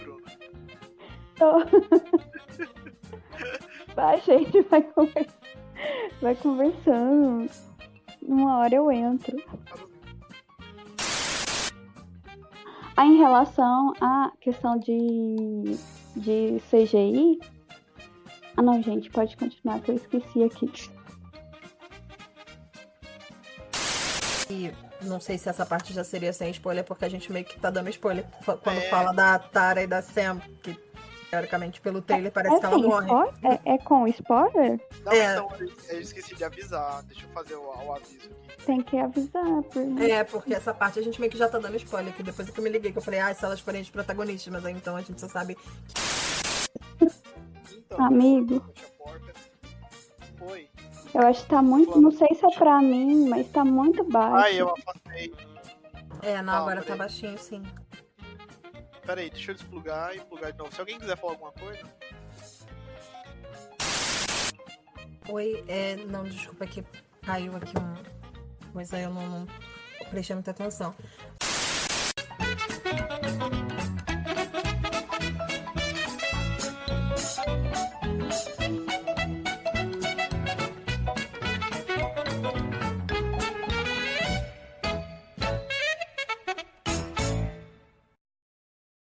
Bruno? Tô. vai, gente, vai, conversando. vai conversando. Uma hora eu entro. Ah, em relação à questão de, de CGI, Ah não, gente, pode continuar que eu esqueci aqui. E não sei se essa parte já seria sem spoiler, porque a gente meio que tá dando spoiler quando É. fala da Tara e da Sam, que teoricamente pelo trailer parece é, que ela morre. spoiler? É, é com spoiler? Não, É. então eu esqueci de avisar. Deixa eu fazer o, o aviso aqui. Tem que avisar. Por... É, porque essa parte a gente meio que já tá dando spoiler, que depois que eu me liguei, que eu falei, ah, se elas forem as protagonistas, mas aí então a gente só sabe. Então, Amigo. fecha a porta. Eu acho que tá muito. Não sei se é pra mim, mas tá muito baixo. Ai, eu afastei. É, não, Ah, agora tá peraí. baixinho, sim. Pera aí, deixa eu desplugar e plugar de novo. Se alguém quiser falar alguma coisa. Oi, é. Não, desculpa, é que caiu aqui um. Pois aí eu não, não prestei muita atenção.